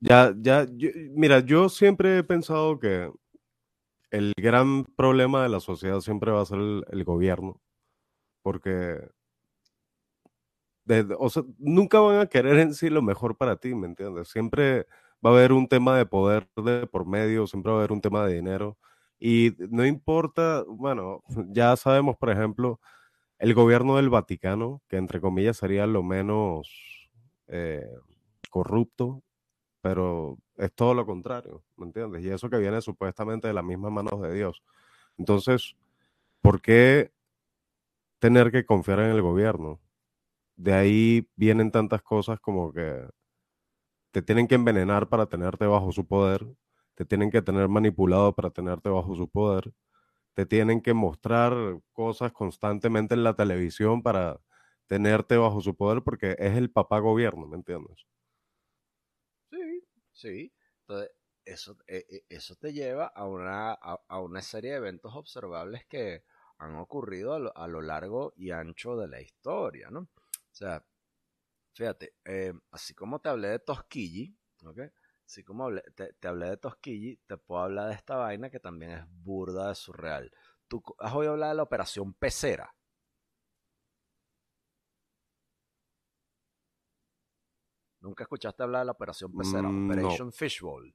ya, ya. yo- mira, yo siempre he pensado que el gran problema de la sociedad siempre va a ser el, el gobierno. Porque o sea, nunca van a querer en sí lo mejor para ti, ¿me entiendes? Siempre va a haber un tema de poder de por medio, siempre va a haber un tema de dinero. Y no importa, bueno, ya sabemos, por ejemplo, el gobierno del Vaticano, que entre comillas sería lo menos eh, corrupto, pero es todo lo contrario, ¿me entiendes? Y eso que viene supuestamente de las mismas manos de Dios. Entonces, ¿por qué tener que confiar en el gobierno? De ahí vienen tantas cosas como que te tienen que envenenar para tenerte bajo su poder, te tienen que tener manipulado para tenerte bajo su poder, te tienen que mostrar cosas constantemente en la televisión para tenerte bajo su poder porque es el papá gobierno, ¿me entiendes? Sí, sí. Entonces, eso, eh, eh, eso te lleva a una, a, una serie de eventos observables que han ocurrido a lo, a lo largo y ancho de la historia, ¿no? O sea, fíjate, eh, así como te hablé de Toskilli, ¿ok? Así como hablé- te, te hablé de Toskilli, te puedo hablar de esta vaina que también es burda de surreal. ¿Tú has oído hablar de la operación Pecera? ¿Nunca escuchaste hablar de la operación Pecera? Mm, no. Operation Fishbowl.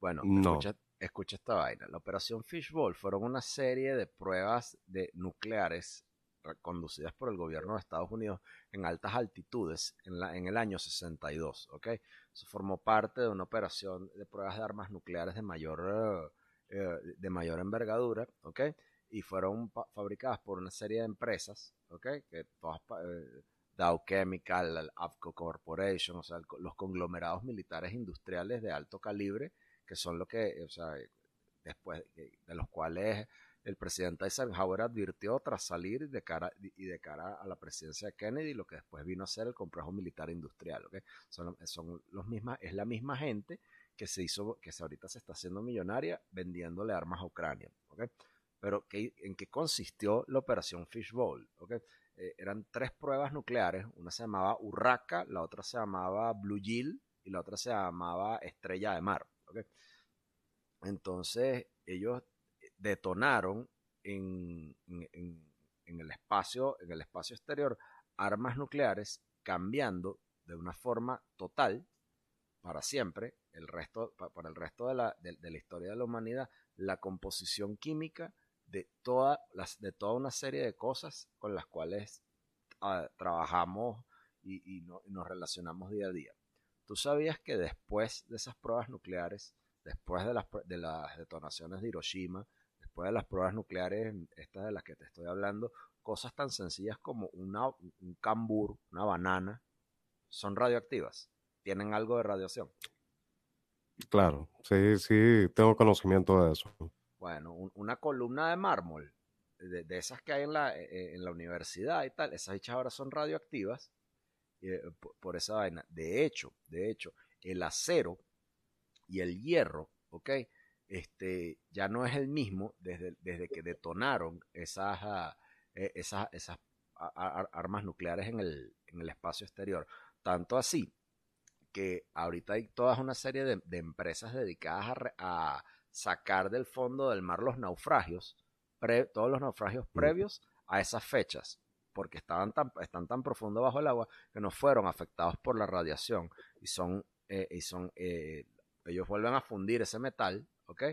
Bueno, No. escucha, escucha esta vaina. La operación Fishbowl fueron una serie de pruebas de nucleares re- conducidas por el gobierno de Estados Unidos en altas altitudes en, la, el año 62, ¿ok? Eso formó parte de una operación de pruebas de armas nucleares de mayor, eh, eh, de mayor envergadura, ¿ok? Y fueron fabricadas por una serie de empresas, ¿ok? Que todas, eh, Dow Chemical, Avco Corporation, o sea, los conglomerados militares industriales de alto calibre, que son lo que, o sea, después de, de los cuales el presidente Eisenhower advirtió tras salir de cara y de cara a la presidencia de Kennedy lo que después vino a ser el complejo militar industrial, ¿ok? Son, los mismas, es la misma gente que se hizo, que ahorita se está haciendo millonaria vendiéndole armas a Ucrania. Pero ¿qué, ¿en qué consistió la operación Fishbowl? ¿ok? Eh, eran tres pruebas nucleares, una se llamaba Urraca, la otra se llamaba Blue Gill y la otra se llamaba Estrella de Mar. Entonces ellos detonaron en, en, el espacio, en el espacio exterior armas nucleares, cambiando de una forma total para siempre el resto, pa- para el resto de la, de, la historia de la humanidad, la composición química de, toda las, de toda una serie de cosas con las cuales ah, trabajamos y, y no- y nos relacionamos día a día. ¿Tú sabías que después de esas pruebas nucleares, después de las, de las detonaciones de Hiroshima, después de las pruebas nucleares, estas de las que te estoy hablando, cosas tan sencillas como una, un cambur, una banana, son radioactivas? ¿Tienen algo de radiación? Claro, sí, sí, tengo conocimiento de eso. Bueno, un- una columna de mármol, de, de esas que hay en la, eh, en la universidad y tal, esas hechas ahora son radioactivas eh, por, por esa vaina. De hecho, de hecho, el acero y el hierro, ¿ok? Este, ya no es el mismo desde, desde que detonaron esas, ah, eh, esas, esas armas nucleares en el, en el espacio exterior. Tanto así que ahorita hay toda una serie de, empresas dedicadas a, sacar del fondo del mar los naufragios, todos los naufragios previos a esas fechas, porque estaban tan, están tan profundo bajo el agua que no fueron afectados por la radiación y son, eh, y son eh, ellos vuelven a fundir ese metal, ¿ok?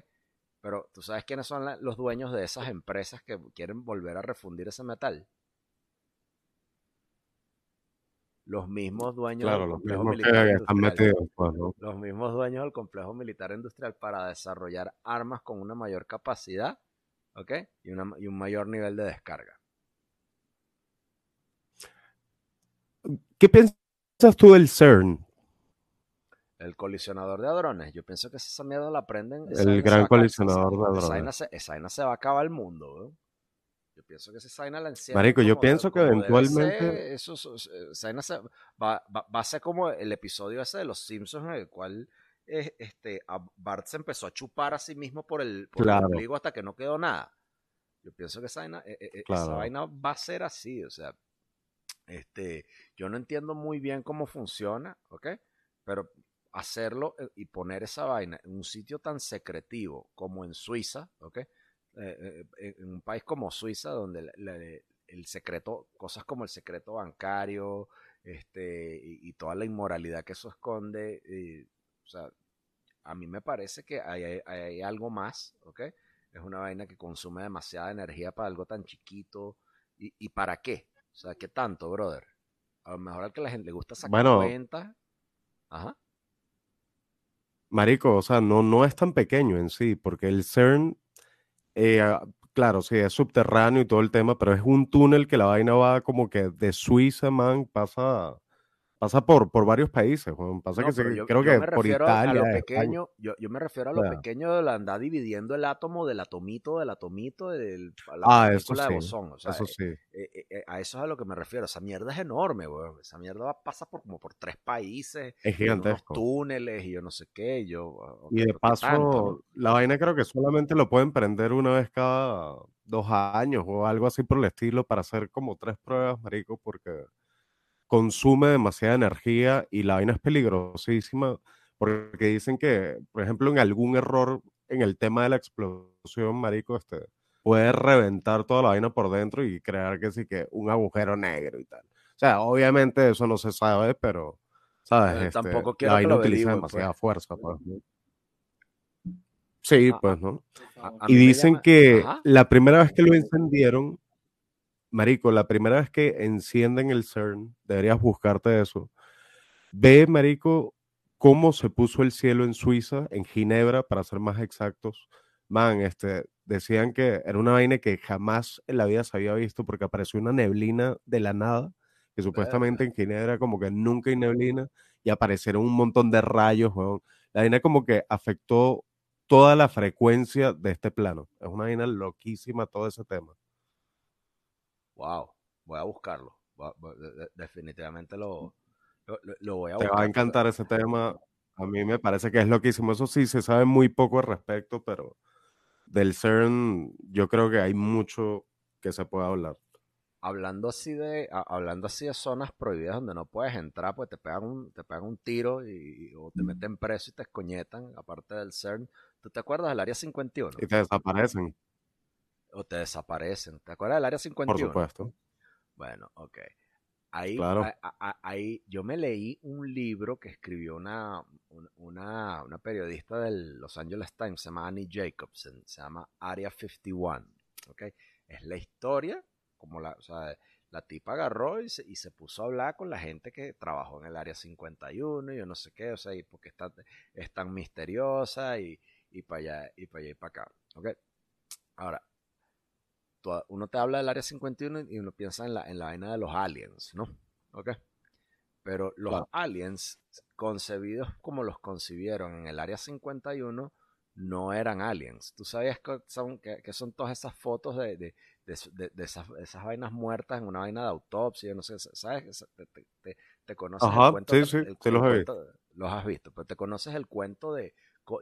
Pero tú sabes quiénes son los dueños de esas empresas que quieren volver a refundir ese metal. los mismos dueños del complejo militar industrial, pues, los mismos dueños del complejo militar industrial para desarrollar armas con una mayor capacidad, ¿ok? Y, y un mayor nivel de descarga. ¿Qué piensas tú del CERN? El colisionador de hadrones. Yo pienso que esa mierda la aprenden. El gran colisionador de hadrones. Esa vaina, se, va a acabar el mundo. Yo pienso que ese Zaina la encierra. Marico, yo pienso que eventualmente. eso, Zaina va, a ser como el episodio ese de los Simpsons, en el cual eh, este, Bart se empezó a chupar a sí mismo por el, por ombligo hasta que no quedó nada. Yo pienso que esa vaina, eh, eh, esa vaina va a ser así, o sea. Este, yo no entiendo muy bien cómo funciona, ¿ok? Pero hacerlo y poner esa vaina en un sitio tan secretivo como en Suiza, ¿ok? Eh, eh, en un país como Suiza, donde el secreto, cosas como el secreto bancario, este, y, toda la inmoralidad que eso esconde, o sea, a mí me parece que hay, algo más, ¿ok? Es una vaina que consume demasiada energía para algo tan chiquito. ¿Y, para qué? O sea, ¿qué tanto, brother? A lo mejor al que la gente le gusta sacar cuentas. Ajá. Marico, o sea, no, no es tan pequeño en sí, porque el CERN eh, ah, claro, sí, es subterráneo y todo el tema, pero es un túnel que la vaina va como que de Suiza, man, pasa pasa por, por varios países. Pasa que yo, creo que por Italia. A lo pequeño, yo, yo, me refiero a lo pequeño de la andar dividiendo el átomo del atomito del atomito de la ah, eso sí, de bosón. O sea, eso sí. Eh, eh, a eso es a lo que me refiero. Esa mierda es enorme, weón. Esa mierda pasa por como por tres países. Es gigantesco. túneles y yo no sé qué. yo, y de paso, la vaina creo que solamente lo pueden prender una vez cada dos años o algo así por el estilo para hacer como tres pruebas, marico, porque consume demasiada energía y la vaina es peligrosísima porque dicen que, por ejemplo, en algún error en el tema de la explosión, marico, este, puede reventar toda la vaina por dentro y crear que sí que un agujero negro y tal. O sea, obviamente eso no se sabe, pero, ¿sabes? Este, tampoco quiero la vaina utiliza demasiada pues. fuerza. Pues, sí, ah, pues, ¿no? y dicen que la primera vez que lo encendieron, Marico, la primera vez que encienden el CERN, deberías buscarte eso. Ve, Marico, cómo se puso el cielo en Suiza, en Ginebra, para ser más exactos. Man, este, decían que era una vaina que jamás en la vida se había visto porque apareció una neblina de la nada, que supuestamente en Ginebra como que nunca hay neblina, y aparecieron un montón de rayos, weón. La vaina como que afectó toda la frecuencia de este plano. Es una vaina loquísima todo ese tema. Wow, voy a buscarlo. definitivamente lo, lo, voy a buscar. Te va a encantar ese tema. A mí me parece que es loquísimo. Eso sí, se sabe muy poco al respecto, pero del CERN yo creo que hay mucho que se puede hablar. Hablando así de, hablando así de zonas prohibidas donde no puedes entrar, pues te pegan un, te pegan un tiro y, o te meten preso y te escoñetan, aparte del CERN. ¿Tú te acuerdas del área 51? Y te desaparecen o te desaparecen. ¿Te acuerdas del área 51? Por supuesto. Bueno, ok. Ahí, ahí yo me leí un libro que escribió una, una, una, periodista del Los Angeles Times, se llama Annie Jacobson, se llama Area 51. ¿okay? Es la historia, como la, o sea, la tipa agarró y se, y se, puso a hablar con la gente que trabajó en el Área 51 y yo no sé qué, o sea, y porque está, es tan misteriosa y, y para allá y para allá y para acá. ¿okay? Ahora, uno te habla del área 51 y uno piensa en la, en la vaina de los aliens, ¿no? ¿Ok? Pero los aliens, concebidos como los concibieron en el área 51, no eran aliens. ¿Tú sabías que son, que, son todas esas fotos de, de, de, esas, esas, vainas muertas en una vaina de autopsia? No sé, ¿sabes? Te, te, conoces el cuento. Sí, sí, te los he visto. Los has visto, pero te conoces el cuento de,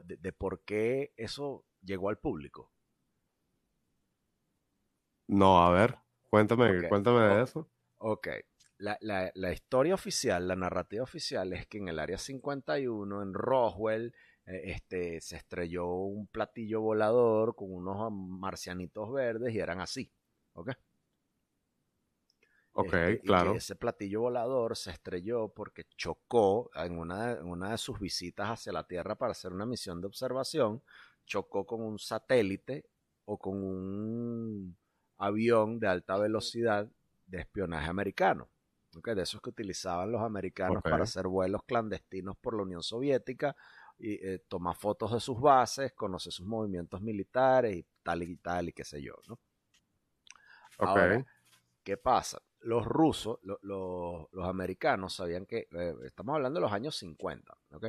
de, por qué eso llegó al público. No, a ver, cuéntame, cuéntame de eso. Ok. La, la- la historia oficial, la narrativa oficial es que en el área 51, en Roswell, eh, este, se estrelló un platillo volador con unos marcianitos verdes y eran así. ¿Ok? Ok, Este, y que claro. ese platillo volador se estrelló porque chocó en una, en una de sus visitas hacia la Tierra para hacer una misión de observación, chocó con un satélite o con un avión de alta velocidad de espionaje americano. ¿ok? De esos que utilizaban los americanos para hacer vuelos clandestinos por la Unión Soviética y eh, tomar fotos de sus bases, conocer sus movimientos militares y tal y tal y qué sé yo, ¿no? Ahora, ¿Qué pasa? Los rusos, lo- lo- los americanos sabían que, eh, estamos hablando de los años 50, ¿ok?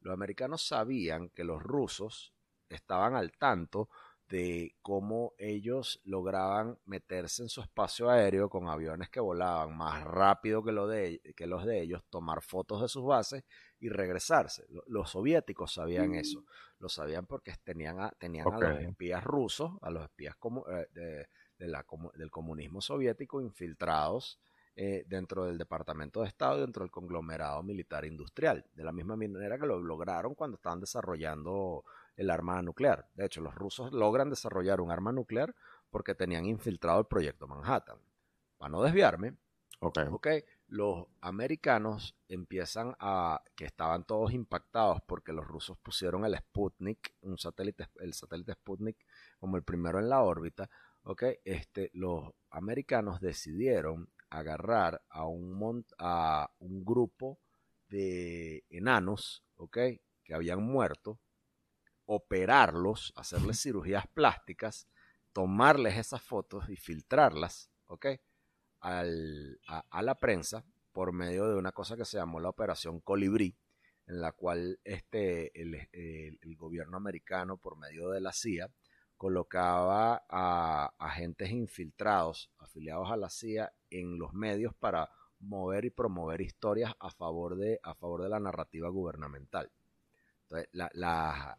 Los americanos sabían que los rusos estaban al tanto de cómo ellos lograban meterse en su espacio aéreo con aviones que volaban más rápido que, lo de, que los de ellos, tomar fotos de sus bases y regresarse. Lo- Los soviéticos sabían eso. Lo sabían porque tenían a, tenían a los espías rusos, a los espías como, eh, de, de la comu- del comunismo soviético infiltrados eh, dentro del Departamento de Estado y dentro del conglomerado militar industrial, de la misma manera que lo lograron cuando estaban desarrollando el arma nuclear. De hecho, los rusos logran desarrollar un arma nuclear porque tenían infiltrado el proyecto Manhattan. Para no desviarme, los americanos empiezan a, que estaban todos impactados porque los rusos pusieron el Sputnik, un satélite, el satélite Sputnik como el primero en la órbita, este, los americanos decidieron agarrar a un, a un grupo de enanos, que habían muerto, operarlos, hacerles cirugías plásticas, tomarles esas fotos y filtrarlas, ok, al- a, a la prensa por medio de una cosa que se llamó la Operación Colibrí, en la cual este, el, el- el gobierno americano, por medio de la CIA, colocaba a agentes infiltrados afiliados a la CIA en los medios para mover y promover historias a favor de, a favor de la narrativa gubernamental.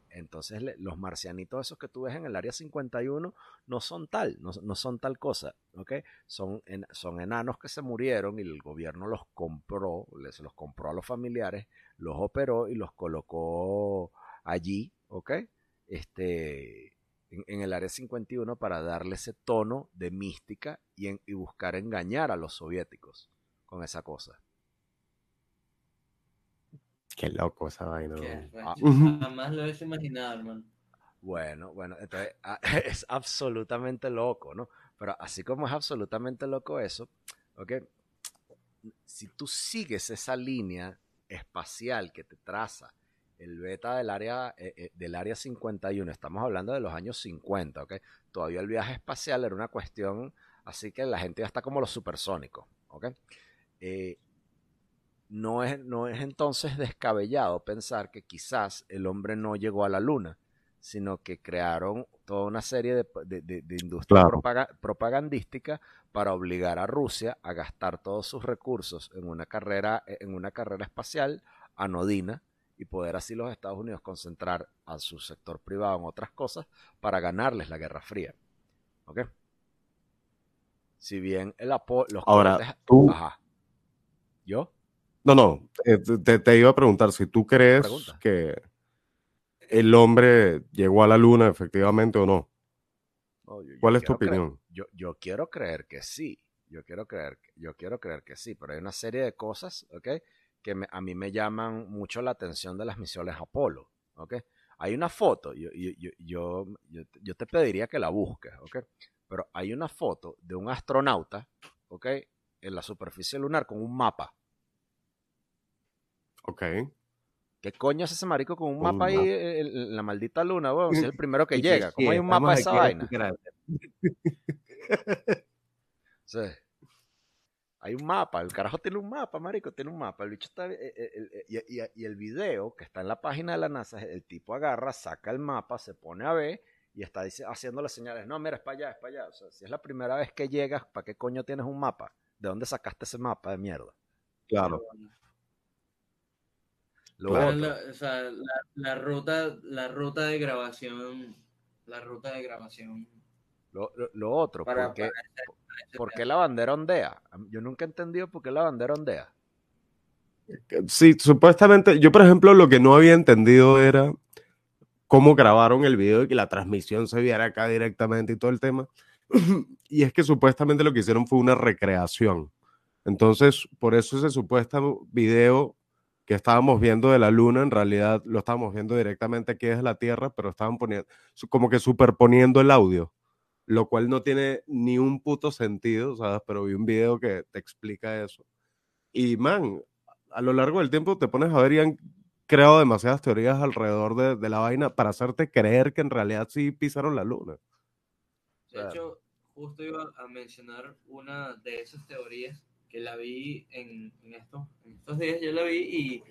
Entonces, los marcianitos esos que tú ves en el área 51 no son tal, no, son tal cosa, ¿ok? Son, son enanos que se murieron y el gobierno los compró, les los compró a los familiares, los operó y los colocó allí, ¿ok? Este, en, en el área 51 para darle ese tono de mística y, en- y buscar engañar a los soviéticos con esa cosa. Qué loco esa vaina. Qué. Ah. Jamás lo hubiese imaginado, hermano. Bueno, bueno, entonces ah, es absolutamente loco, ¿no? Pero así como es absolutamente loco eso, ¿ok? Si tú sigues esa línea espacial que te traza el beta del área, eh, eh, del área 51, estamos hablando de los años 50, ¿ok? Todavía el viaje espacial era una cuestión, así que la gente ya está como los supersónicos, ¿ok? Eh, no, es, no es entonces descabellado pensar que quizás el hombre no llegó a la luna, sino que crearon toda una serie de, de- de- de industria Claro. propaga- propagandística para obligar a Rusia a gastar todos sus recursos en una carrera, en una carrera espacial anodina y poder así los Estados Unidos concentrar a su sector privado en otras cosas para ganarles la Guerra Fría. ¿Ok? Si bien el apo los Ahora, tú- Ajá. ¿Yo? No, no, eh, te, te iba a preguntar si tú crees Pregunta. que el hombre llegó a la luna efectivamente o no. No, yo- yo ¿Cuál es tu creer- opinión? yo, yo quiero creer que sí. Yo quiero creer, que- yo quiero creer que sí, pero hay una serie de cosas, ¿ok? Que me- a mí me llaman mucho la atención de las misiones Apolo, ¿ok? Hay una foto, yo, yo te pediría que la busques, ¿ok? Pero hay una foto de un astronauta, ¿ok? En la superficie lunar con un mapa. Ok. ¿Qué coño es ese marico con un Un mapa ahí mapa. en, en la maldita luna, weón? Si es el primero que llega. ¿Cómo sí, hay un mapa de esa vaina? Sí. Hay un mapa, el carajo tiene un mapa, marico, tiene un mapa. El bicho está. eh, eh, el- eh, y, y- y el video que está en la página de la NASA, el tipo agarra, saca el mapa, se pone a ver y está dice, haciendo las señales. No, mira, es para allá, es para allá. O sea, si es la primera vez que llegas, ¿para qué coño tienes un mapa? ¿De dónde sacaste ese mapa de mierda? Claro. Pero otro, la- o sea, la, la ruta, la ruta de grabación, la ruta de grabación lo, lo- lo otro, para, porque para ese, para ¿Por qué la bandera ondea? Yo nunca he entendido por qué la bandera ondea. Sí, supuestamente, yo por ejemplo lo que no había entendido era cómo grabaron el video y que la transmisión se viera acá directamente y todo el tema. y es que supuestamente lo que hicieron fue una recreación. Entonces, por eso ese supuesto video que estábamos viendo de la luna, en realidad lo estábamos viendo directamente aquí desde la Tierra, pero estaban poniendo, como que superponiendo el audio, lo cual no tiene ni un puto sentido, ¿sabes? Pero vi un video que te explica eso. Y, man, a lo largo del tiempo te pones a ver y han creado demasiadas teorías alrededor de, de la vaina para hacerte creer que en realidad sí pisaron la luna. De hecho, justo iba a mencionar una de esas teorías que la vi en, en, estos, en estos días, yo la vi y,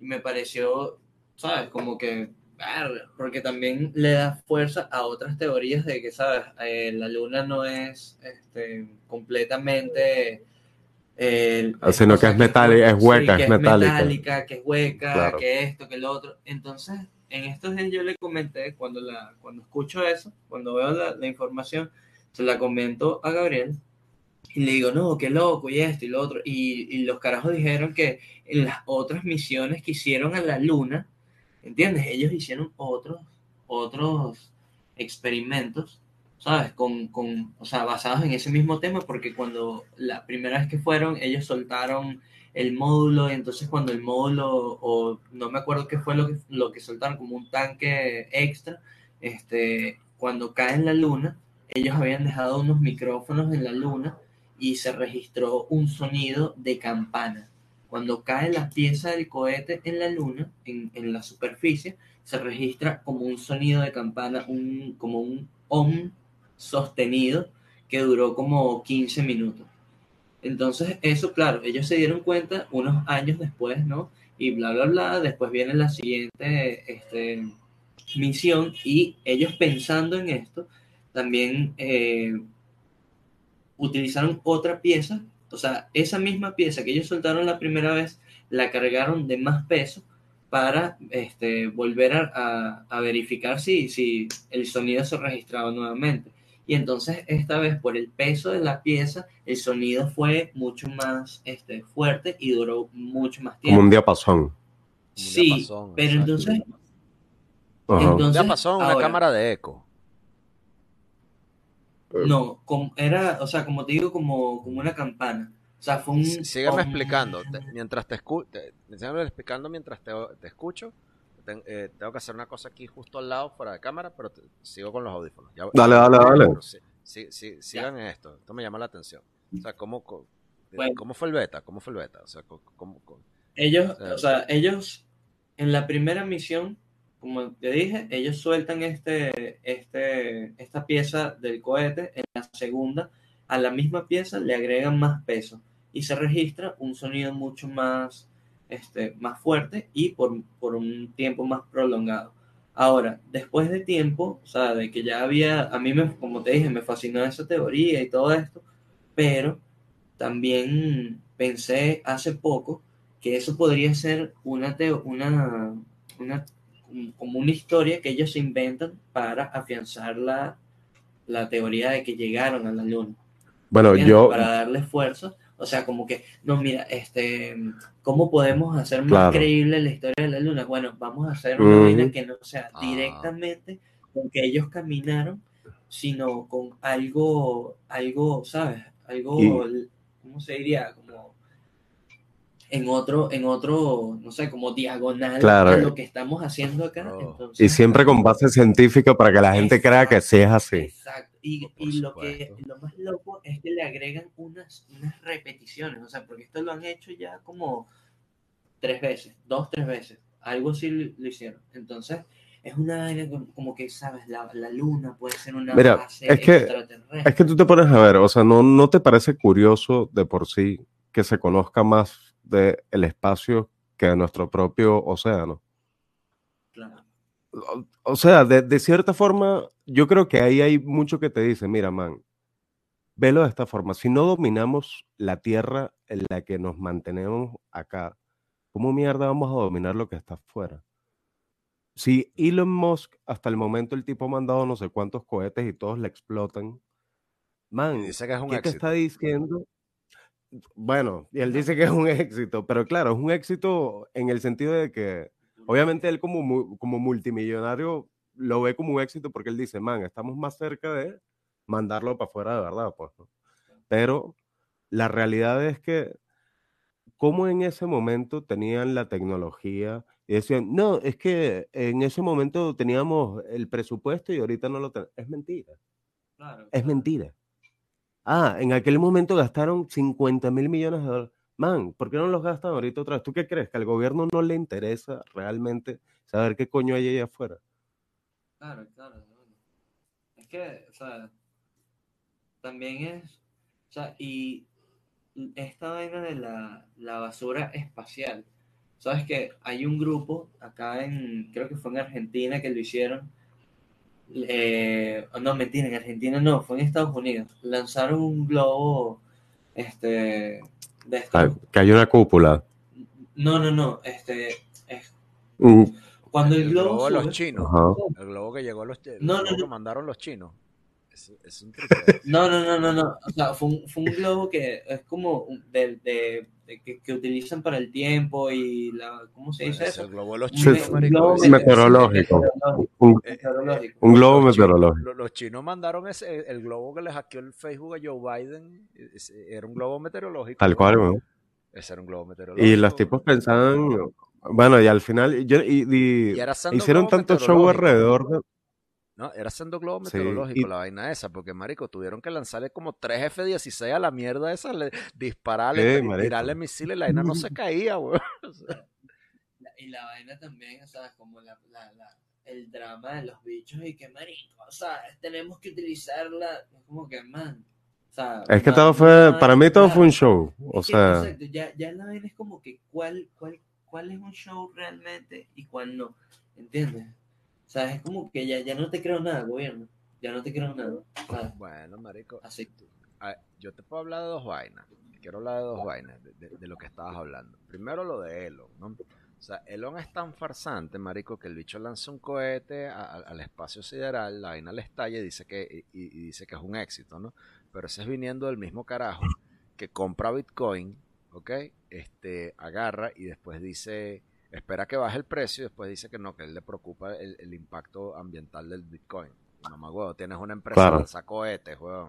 y, me pareció, ¿sabes? Como que, porque también le da fuerza a otras teorías de que, ¿sabes? Eh, la luna no es este, completamente... Eh, sino que es metálica, es hueca, sí, es, metálica. metálica. Que es hueca, claro. que esto, que lo otro. Entonces, en estos días yo le comenté, cuando, la, cuando escucho eso, cuando veo la, la información, se la comento a Gabriel y le digo, no, qué loco, y esto y lo otro. Y, y, los carajos dijeron que en las otras misiones que hicieron a la luna, ¿entiendes? Ellos hicieron otros, otros experimentos, ¿sabes? Con, con, o sea, basados en ese mismo tema, porque cuando la primera vez que fueron, ellos soltaron el módulo, y entonces cuando el módulo, o no me acuerdo qué fue lo que, lo que soltaron, como un tanque extra, este, cuando cae en la luna, ellos habían dejado unos micrófonos en la luna y se registró un sonido de campana. Cuando cae la pieza del cohete en la luna, en, en la superficie, se registra como un sonido de campana, un, como un om sostenido que duró como 15 minutos. Entonces, eso, claro, ellos se dieron cuenta unos años después, ¿no? Y bla, bla, bla. Después viene la siguiente este, misión y ellos pensando en esto, también eh, utilizaron otra pieza, o sea, esa misma pieza que ellos soltaron la primera vez, la cargaron de más peso para este, volver a, a, verificar si, si el sonido se registraba nuevamente. Y entonces esta vez por el peso de la pieza, el sonido fue mucho más este, fuerte y duró mucho más tiempo. Como un diapasón. Sí, un diapasón, pero exacto. entonces... Uh -huh. Un diapasón, una ahora, cámara de eco. No, como, era, o sea, como te digo, como, como una campana. O sea, fue un... Sígueme explicando. Te, mientras te escucho, explicando mientras te, te escucho. Eh, tengo que hacer una cosa aquí justo al lado, fuera de cámara, pero te, sigo con los audífonos. Ya, dale, ya, dale, dale. Sí, sí, sí, sigan ya. esto. Esto me llama la atención. O sea, ¿cómo, cómo, bueno. ¿cómo fue el beta? ¿Cómo fue el beta? O sea, ¿cómo, cómo, ellos, o sea, o sea, ellos en la primera misión como te dije, ellos sueltan este, este, esta pieza del cohete, en la segunda, a la misma pieza le agregan más peso y se registra un sonido mucho más, este, más fuerte y por, por un tiempo más prolongado. Ahora, después de tiempo, o que ya había, a mí, me, como te dije, me fascinó esa teoría y todo esto, pero también pensé hace poco que eso podría ser una, teo, una, una como una historia que ellos inventan para afianzar la, la teoría de que llegaron a la luna. Bueno, yo... Para darle fuerza. O sea, como que, no, mira, este, ¿cómo podemos hacer más claro. creíble la historia de la luna? Bueno, vamos a hacer una vaina mm. que no sea ah. directamente con que ellos caminaron, sino con algo, algo, ¿sabes? Algo, y... ¿cómo se diría? Como en otro, en otro, no sé, como diagonal claro. a lo que estamos haciendo acá. Oh. Entonces, y siempre con base científica para que la gente exacto, crea que sí es así. Exacto. Y, y lo, que, lo más loco es que le agregan unas, unas repeticiones, o sea, porque esto lo han hecho ya como tres veces, dos, tres veces. Algo así lo, lo hicieron. Entonces, es una vaina como que, ¿sabes? La, la, luna puede ser una Mira, base es que, extraterrestre. Es que tú te pones a ver, o sea, ¿no, ¿no te parece curioso de por sí que se conozca más del el espacio que de nuestro propio océano. Claro. O, o sea, de, de, cierta forma, yo creo que ahí hay mucho que te dice, mira, man, velo de esta forma, si no dominamos la tierra en la que nos mantenemos acá, ¿cómo mierda vamos a dominar lo que está afuera? Si Elon Musk, hasta el momento el tipo ha mandado no sé cuántos cohetes y todos le explotan, man, ¿qué te está diciendo? Bueno, y él dice que es un éxito, pero claro, es un éxito en el sentido de que, obviamente, él como, como multimillonario lo ve como un éxito porque él dice, man, estamos más cerca de mandarlo para afuera de verdad, pues. ¿no? Pero la realidad es que, como en ese momento tenían la tecnología y decían, no, es que en ese momento teníamos el presupuesto y ahorita no lo tenemos. Es mentira. Claro, Es claro. mentira. Ah, en aquel momento gastaron 50 mil millones de dólares. Man, ¿por qué no los gastan ahorita otra vez? ¿Tú qué crees? ¿Que al gobierno no le interesa realmente saber qué coño hay allá afuera? Claro, claro. Es que, o sea, también es, o sea, y esta vaina de la, la basura espacial. Sabes que hay un grupo acá en, creo que fue en Argentina que lo hicieron. Eh, no, mentira, en Argentina no, fue en Estados Unidos. Lanzaron un globo, este, de estos- Ah, hay una cúpula. No, no, no, este, es Mm, cuando el El globo globo de los sube- chinos. El globo que llegó a los No, no, no. mandaron los chinos. Es, es un triple. No, no, no, no, no. O sea, fue un, fue un globo que es como de, de- de que, que utilizan para el tiempo y la, ¿cómo se dice es eso? el globo de los chinos, un meteorológico. meteorológico, Un, meteorológico. un globo los chinos- meteorológico. lo- los chinos mandaron ese, el globo que le hackeó el Facebook a Joe Biden. ese- era un globo meteorológico. Tal cual, weón. Ese era un globo meteorológico. Y los tipos pensaban, bueno, y al final, yo, y, hicieron tanto show alrededor de... No, era siendo globo Sí, meteorológico y- la vaina esa, porque marico, tuvieron que lanzarle como tres F-16 a la mierda esa, le, dispararle, marico. tirarle misiles, la vaina no se caía, weón. O sea, La- Y la vaina también, o sea, como la, la, la- el drama de los bichos y que, marico, o sea, tenemos que utilizarla. Es como que, man. O sea, Es que todo fue, para mí todo fue un show. O Es que, sea, exacto, ya, ya la vaina es como que cuál, cuál, cuál es un show realmente y cuál no. ¿Entiendes? O sea, es como que ya, ya no te creo nada, gobierno. Ya no te creo nada. ¿sabes? bueno, marico, Así. a- yo te puedo hablar de dos vainas. Quiero hablar de dos vainas, de, de- de lo que estabas hablando. Primero lo de Elon, ¿no? O sea, Elon es tan farsante, marico, que el bicho lanza un cohete a- a- al espacio sideral, la vaina le estalla y dice que, y, y dice que es un éxito, ¿no? Pero ese es viniendo del mismo carajo que compra Bitcoin, ¿ok? Este, agarra y después dice, espera que baje el precio y después dice que no, que él le preocupa el, el impacto ambiental del Bitcoin. Mamá, huevo, tienes una empresa Claro. que lanza cohetes, huevón.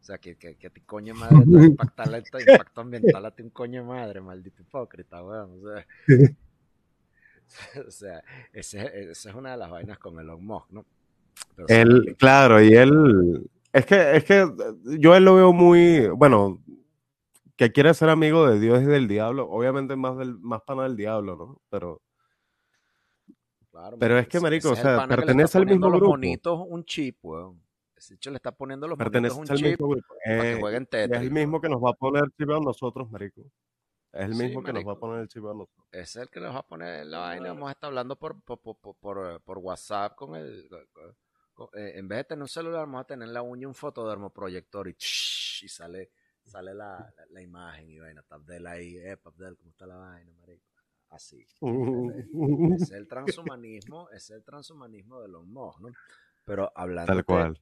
O sea, que, que, que a ti coño madre te va a impactar el impacto ambiental a ti un coño madre, maldito hipócrita, weón. O sea, o sea esa es una de las vainas con Elon Musk, ¿no? Pero él, claro, y él, es que, es que yo él lo veo muy, bueno, que quiere ser amigo de Dios y del diablo, obviamente más del, más pana del diablo, ¿no? Pero, claro, pero es que, marico, o el sea, pertenece al mismo grupo. monitos un chip, weón. Ese hecho le está poniendo los pertenece monitos al un chip mismo grupo. para que Eh, jueguen es el mismo que nos va a poner chip a nosotros, marico. Es el Sí, mismo que nos va a poner el chip a nosotros. Es el que nos va a poner la vaina. Vamos a estar hablando por, por, por, por- por, por WhatsApp con el. con- eh, en vez de tener un celular, vamos a tener en la uña un fotodermoproyector y, y sale, sale la, la, la imagen y vaina. Abdel ahí, eh, Abdel, ¿cómo está la vaina, marico? Así. Es el transhumanismo, es el transhumanismo de Elon Musk, ¿no? Pero hablando Tal cual.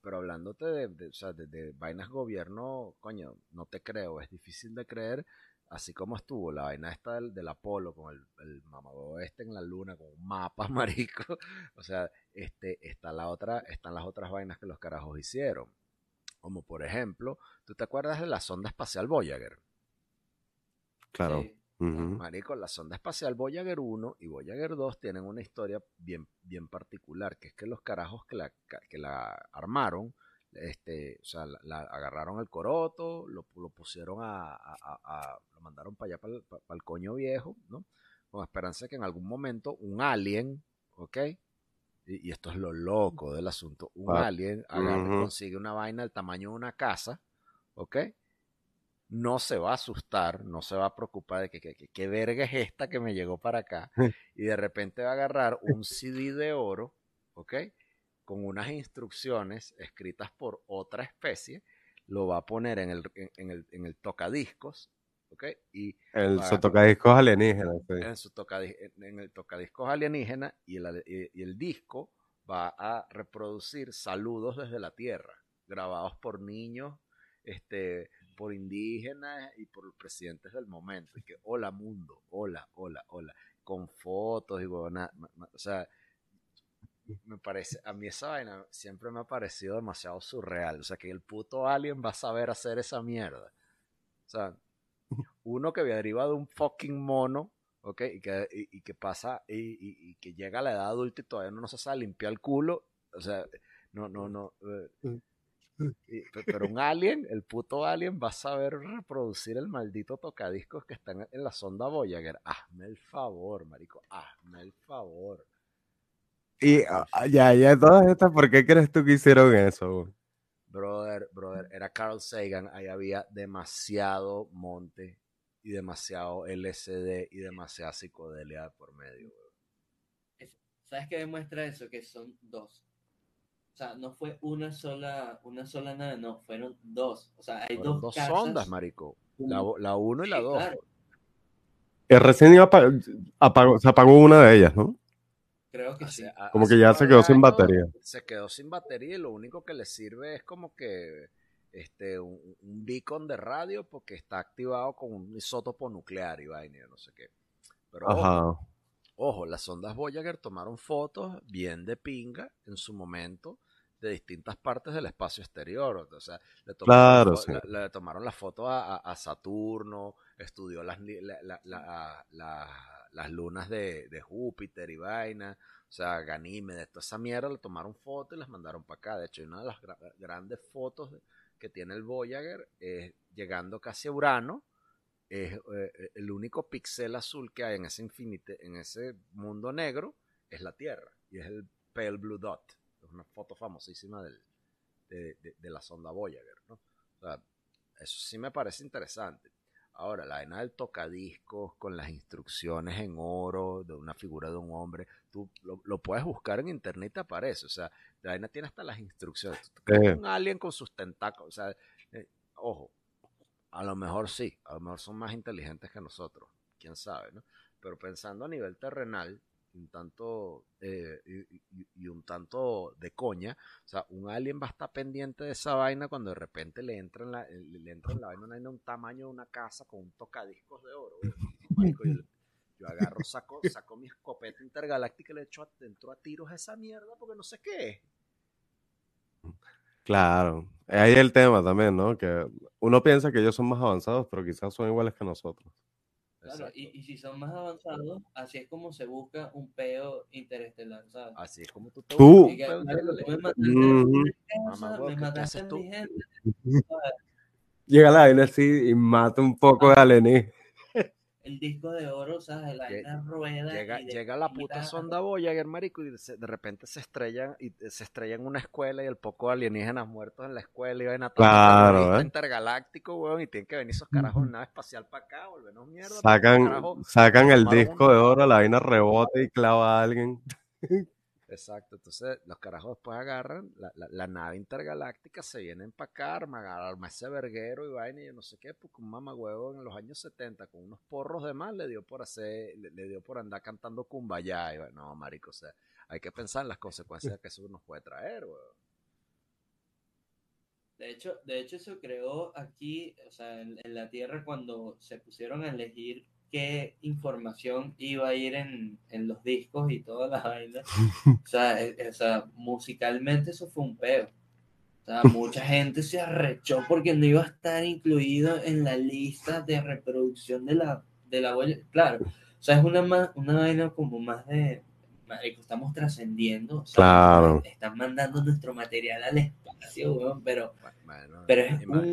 pero hablándote de, de, o sea, de, de vainas gobierno, coño, no te creo, es difícil de creer, así como estuvo la vaina esta del, del Apolo con el, el mamado este en la luna con un mapa, marico, o sea, este, está la otra, están las otras vainas que los carajos hicieron, como por ejemplo, ¿tú te acuerdas de la sonda espacial Voyager? Claro. Sí. Marico, la sonda espacial Voyager 1 y Voyager 2 tienen una historia bien, bien particular, que es que los carajos que la, que la armaron, este, o sea, la, la agarraron al coroto, lo, lo pusieron a, a- a- a- lo mandaron para allá, para el, para el coño viejo, ¿no? Con esperanza de que en algún momento un alien, ¿ok? Y, y esto es lo loco del asunto, un Ah, alien agarra consigue una vaina del tamaño de una casa, ¿ok? no se va a asustar, no se va a preocupar de que, que, que- qué verga es esta que me llegó para acá. Y de repente va a agarrar un CD de oro, ¿ok? Con unas instrucciones escritas por otra especie, lo va a poner en el, en, en el, en el tocadiscos, ¿ok? Y El sotocadiscos alienígena. sí. en, su tocadi- en el tocadiscos alienígena y el, y- y el disco va a reproducir saludos desde la Tierra, grabados por niños, este, por indígenas y por presidentes del momento. Y que, hola mundo, hola, hola, hola. Con fotos y bueno, o sea, me parece, a mí esa vaina siempre me ha parecido demasiado surreal. O sea, que el puto alien va a saber hacer esa mierda. O sea, uno que deriva de un fucking mono, ¿ok? Y que, y, que pasa, y, y, que llega a la edad adulta y todavía no se sabe limpiar el culo. O sea, no, no, no. Eh, pero un alien, el puto alien, va a saber reproducir el maldito tocadiscos que está en, la sonda Voyager. Hazme el favor, marico, hazme el favor. Y ah, ah, ya, ya, todas estas, ¿por qué crees tú que hicieron eso? Brother, brother, era Carl Sagan, ahí había demasiado monte y demasiado LSD y demasiada psicodelia por medio. ¿Sabes qué demuestra eso? Que son dos. O sea, no fue una sola, una sola nave, no, fueron dos. O sea, hay dos, dos sondas, marico. La, la uno y la dos. El recién apagó, se apagó una de ellas, ¿no? Creo que sí. Como que ya se quedó sin batería. Se quedó sin batería y lo único que le sirve es como que este un, beacon de radio porque está activado con un isótopo nuclear y vaina, no sé qué. Pero Ojo, ojo, las sondas Voyager tomaron fotos bien de pinga en su momento de distintas partes del espacio exterior. O sea, le tomaron, le, tomaron la foto a, Saturno, estudió las, las lunas de, Júpiter y vaina, o sea, Ganímedes, toda esa mierda, le tomaron fotos y las mandaron para acá. De hecho, una de las grandes fotos que tiene el Voyager es llegando casi a Urano, es eh, el único pixel azul que hay en ese infinite, en ese mundo negro, es la Tierra, y es el Pale Blue Dot. Es una foto famosísima del, de, de, la sonda Voyager, ¿no? O sea, eso sí me parece interesante. Ahora, la vaina del tocadiscos con las instrucciones en oro de una figura de un hombre, tú lo, puedes buscar en internet y te aparece. O sea, la vaina tiene hasta las instrucciones. Eh. Un alien con sus tentáculos. O sea, eh, ojo, a lo mejor sí, a lo mejor son más inteligentes que nosotros, quién sabe, ¿no? Pero pensando a nivel terrenal, un tanto eh, y, un tanto de coña. O sea, un alien va a estar pendiente de esa vaina cuando de repente le entra en la, le entra en la vaina una, un tamaño de una casa con un tocadiscos de oro. yo, agarro, saco, saco mi escopeta intergaláctica y le echo dentro a tiros a esa mierda porque no sé qué es. Claro, ahí el tema también, ¿no? Que uno piensa que ellos son más avanzados, pero quizás son iguales que nosotros. Claro, y, si son más avanzados, así es como se busca un peo interestelar, ¿sabes? Así es como tú te ¿Tú? me mataste a mi gente. Llega la vaina así y mata un poco de alienígenas el disco de oro, ¿sabes? La rueda. Llega, llega la puta sonda Voyager, marico, y de repente se estrella y se estrella en una escuela y el poco alienígenas muertos en la escuela y ven a claro, ¿eh? intergaláctico, weón, y tienen que venir esos carajos en nave espacial para acá, volvernos mierda. Sacan, sacan el disco de oro, la vaina rebota y clava a alguien. Exacto, entonces los carajos después agarran la, nave intergaláctica, se vienen para acá, arman, ese verguero y vaina y yo no sé qué, porque un mamagüevo en los años 70 con unos porros de más le dio por hacer, le, dio por andar cantando kumbaya y no, marico, o sea, hay que pensar en las consecuencias que eso nos puede traer, weón. De hecho, de hecho, eso creó aquí, o sea, en la Tierra cuando se pusieron a elegir qué información iba a ir en, en los discos y todas las vainas. O sea, e, o sea, musicalmente eso fue un peo. O sea, mucha gente se arrechó porque no iba a estar incluido en la lista de reproducción de la, de la. Claro, o sea, es una, más, una vaina como más de, estamos trascendiendo. claro. Están mandando nuestro material al espacio, pero,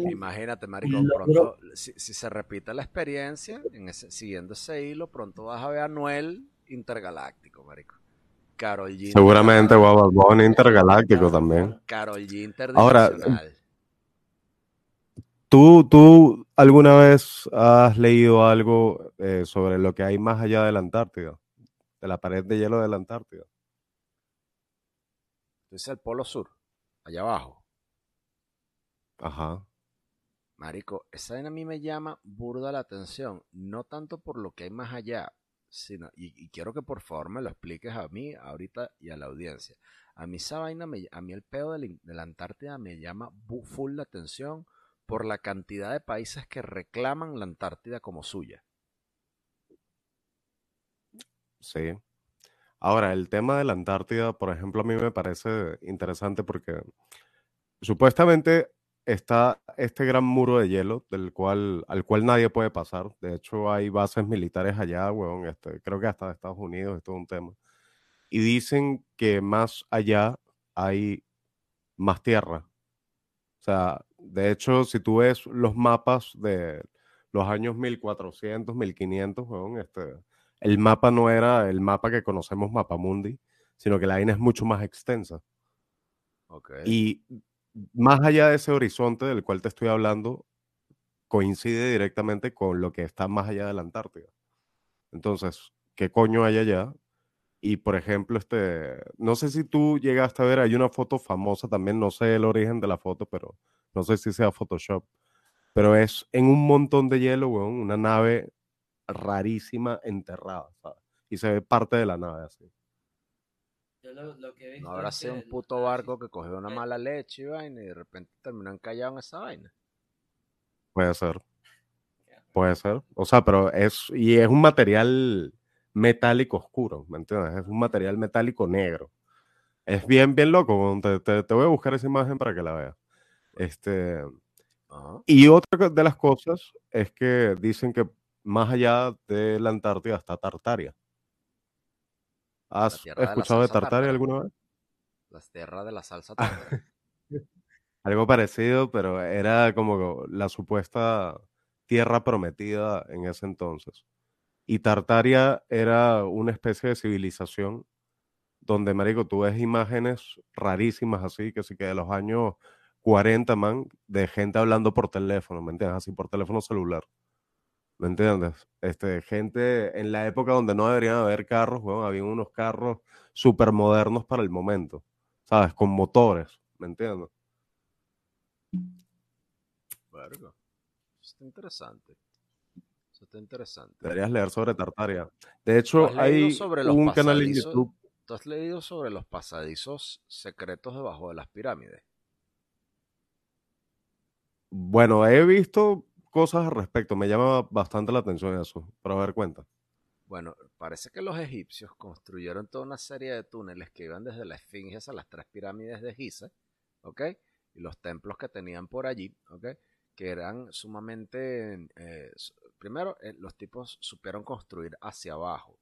imagínate, Marico, pronto, si, se repite la experiencia, en ese, siguiendo ese hilo, pronto vas a ver a Noel intergaláctico, Marico. Carol G. Seguramente Bob intergaláctico también. Carol G. Ahora, ¿tú, ¿tú alguna vez has leído algo eh, sobre lo que hay más allá de la Antártida? De la pared de hielo de la Antártida. Es el polo sur, allá abajo. Ajá. Marico, esa a mí me llama burda la atención, no tanto por lo que hay más allá, y, quiero que por favor me lo expliques a mí ahorita y a la audiencia. A mí esa vaina, a mí el pedo de la, Antártida me llama full la atención por la cantidad de países que reclaman la Antártida como suya. Sí. Ahora, el tema de la Antártida, por ejemplo, a mí me parece interesante porque supuestamente está este gran muro de hielo del cual, al cual nadie puede pasar. De hecho, hay bases militares allá, weón, este, creo que hasta de Estados Unidos, es todo un tema. Y dicen que más allá hay más tierra. O sea, de hecho, si tú ves los mapas de los años 1400, 1500, weón, este, el mapa no era el mapa que conocemos, Mapamundi, sino que la vaina es mucho más extensa. Okay. Y más allá de ese horizonte del cual te estoy hablando, coincide directamente con lo que está más allá de la Antártida. Entonces, ¿qué coño hay allá? Y por ejemplo, este, no sé si tú llegaste a ver, hay una foto famosa también, no sé el origen de la foto, pero no sé si sea Photoshop, pero es en un montón de hielo, weón, una nave rarísima enterrada, ¿sabes? Y se ve parte de la nave así. no habrá sido un puto barco que cogió una mala leche y vaina y de repente terminó encallado en esa vaina. Puede ser. Puede ser. O sea, pero es. Y es un material metálico oscuro, ¿me entiendes? Es un material metálico negro. Es bien, bien loco. Te, te, voy a buscar esa imagen para que la veas. Este. Y otra de las cosas es que dicen que más allá de la Antártida está Tartaria. ¿Has escuchado de, Tartaria alguna vez? Las tierras de la salsa Algo parecido, pero era como la supuesta tierra prometida en ese entonces. Y Tartaria era una especie de civilización donde, marico, tú ves imágenes rarísimas así, que sí que de los años 40, man, de gente hablando por teléfono, ¿me entiendes? Así por teléfono celular. ¿Me entiendes? Este, gente en la época donde no deberían haber carros, bueno, había unos carros súper modernos para el momento, ¿sabes? Con motores, ¿me entiendes? Verga. Eso está interesante. Eso está interesante. Deberías leer sobre Tartaria. De hecho, hay un canal en YouTube. ¿Tú has leído sobre los pasadizos secretos debajo de las pirámides? Bueno, he visto cosas al respecto. Me llama bastante la atención eso, para ver cuenta. Bueno, parece que los egipcios construyeron toda una serie de túneles que iban desde la Esfinge a las tres pirámides de Giza, ¿ok? Y los templos que tenían por allí, ¿ok? Que eran sumamente... Eh, primero, eh, los tipos supieron construir hacia abajo,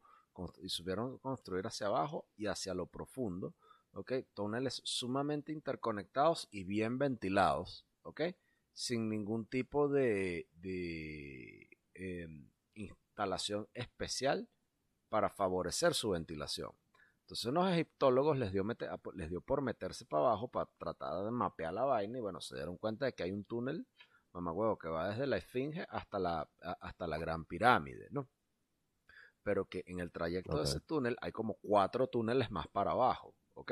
y supieron construir hacia abajo y hacia lo profundo, ¿ok? Túneles sumamente interconectados y bien ventilados, ¿ok? Sin ningún tipo de, em, instalación especial para favorecer su ventilación. Entonces unos egiptólogos les dio, les dio por meterse para abajo para tratar de mapear la vaina y bueno, se dieron cuenta de que hay un túnel, mamá huevo, que va desde la Esfinge hasta la, hasta la Gran Pirámide, ¿no? Pero que en el trayecto de ese túnel hay como cuatro túneles más para abajo, ¿ok?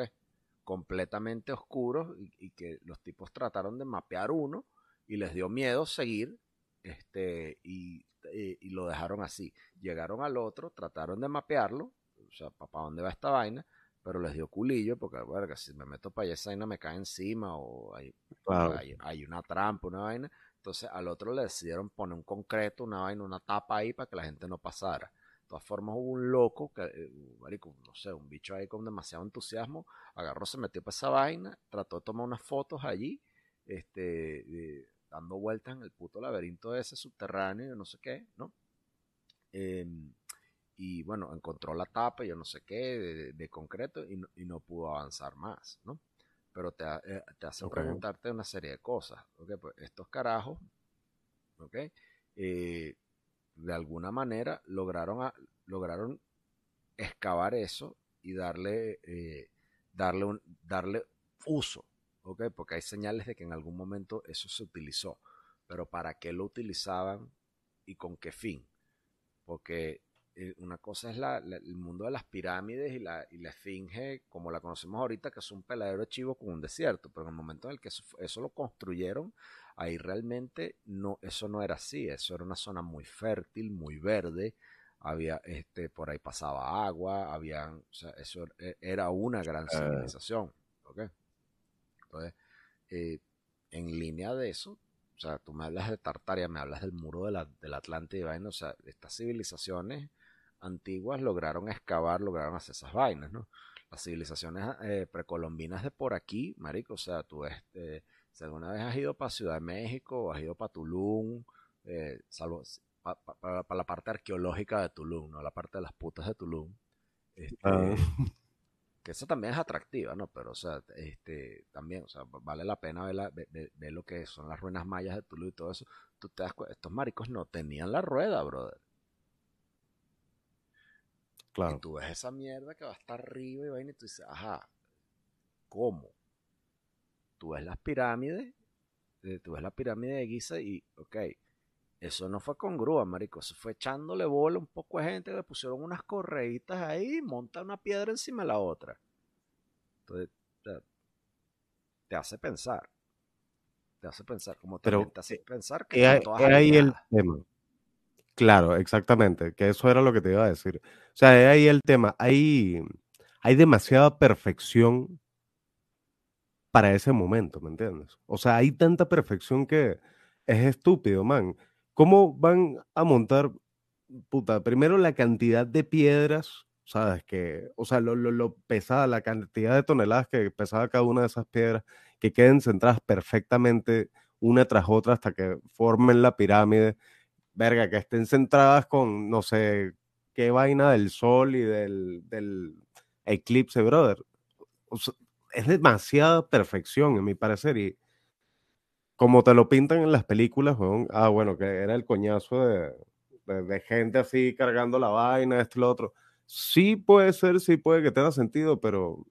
Completamente oscuros y, y que los tipos trataron de mapear uno y les dio miedo seguir este, y, y, lo dejaron así. Llegaron al otro, trataron de mapearlo, o sea, ¿para dónde va esta vaina? Pero les dio culillo porque, bueno, si me meto para allá esa vaina me cae encima o hay, hay, una trampa, una vaina. Entonces al otro le decidieron poner un concreto, una vaina, una tapa ahí para que la gente no pasara. De todas formas hubo un loco, que, eh, no sé, un bicho ahí con demasiado entusiasmo, agarró, se metió para esa vaina, trató de tomar unas fotos allí, este, dando vueltas en el puto laberinto ese subterráneo, no sé qué, ¿no? Em, y bueno, encontró la tapa, yo no sé qué, de, concreto, y no, pudo avanzar más, ¿no? Pero te, eh, te hace preguntarte una serie de cosas, ¿ok? Pues estos carajos, ¿ok? Eh, de alguna manera lograron, lograron excavar eso y darle, eh, darle, un, darle uso, porque hay señales de que en algún momento eso se utilizó, pero ¿para qué lo utilizaban y con qué fin? Porque eh, una cosa es el mundo de las pirámides y la, y la esfinge, como la conocemos ahorita, que es un peladero de chivo con un desierto, pero en el momento en el que eso, lo construyeron, ahí realmente no, eso no era así, eso era una zona muy fértil, muy verde, había, este, por ahí pasaba agua, había, o sea, eso e, era una gran civilización, ¿ok? Entonces, eh, en línea de eso, o sea, tú me hablas de Tartaria, me hablas del muro de la, del Atlante y vaina, o sea, estas civilizaciones antiguas lograron excavar, lograron hacer esas vainas, ¿no? Las civilizaciones eh, precolombinas de por aquí, marico, o sea, tú eh, si alguna vez has ido para Ciudad de México o has ido para Tulum, eh, salvo para la parte arqueológica de Tulum, no la parte de las putas de Tulum. Este, ah. Que eso también es atractiva, ¿no? Pero, o sea, este, también, o sea, vale la pena ver, ver, lo que son las ruinas mayas de Tulum y todo eso. Tú te das cuenta, estos maricos no tenían la rueda, brother. Claro. Y tú ves esa mierda que va hasta arriba y vaina y tú dices, ajá, ¿cómo? Tú ves las pirámides, eh, tú ves la pirámide de Giza y, ok, eso no fue con grúa, marico. Eso fue echándole bola un poco de gente. Le pusieron unas correitas ahí y monta una piedra encima de la otra. Entonces, te, hace pensar. Te hace pensar. Como te, te hace pensar que. Es ahí el tema. Claro, exactamente. Que eso era lo que te iba a decir. O sea, es ahí el tema. Hay, hay demasiada perfección para ese momento, ¿me entiendes? O sea, hay tanta perfección que es estúpido, man. ¿Cómo van a montar, puta, primero la cantidad de piedras, sabes, que, o sea, lo, lo, pesada, la cantidad de toneladas que pesaba cada una de esas piedras, que queden centradas perfectamente una tras otra hasta que formen la pirámide, verga, que estén centradas con, no sé, qué vaina del sol y del, del eclipse, brother. es demasiada perfección, en mi parecer, y como te lo pintan en las películas, ah, bueno, que era el coñazo de, de, gente así cargando la vaina, esto y lo otro. Sí puede ser, sí puede que tenga sentido, pero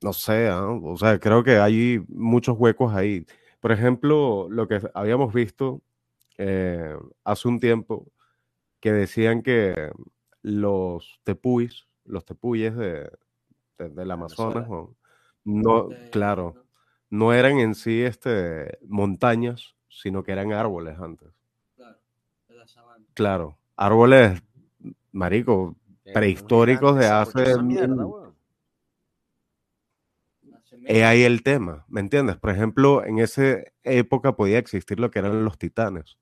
no sé, ¿ah? o sea, creo que hay muchos huecos ahí. Por ejemplo, lo que habíamos visto eh, hace un tiempo, que decían que los tepuis, los tepuyes de, del Amazonas, no, claro, no eran en sí este, montañas, sino que eran árboles antes. Claro, Claro, árboles, marico, prehistóricos de hace... Es ahí el tema, ¿me entiendes? Por ejemplo, en esa época podía existir lo que eran los titanes.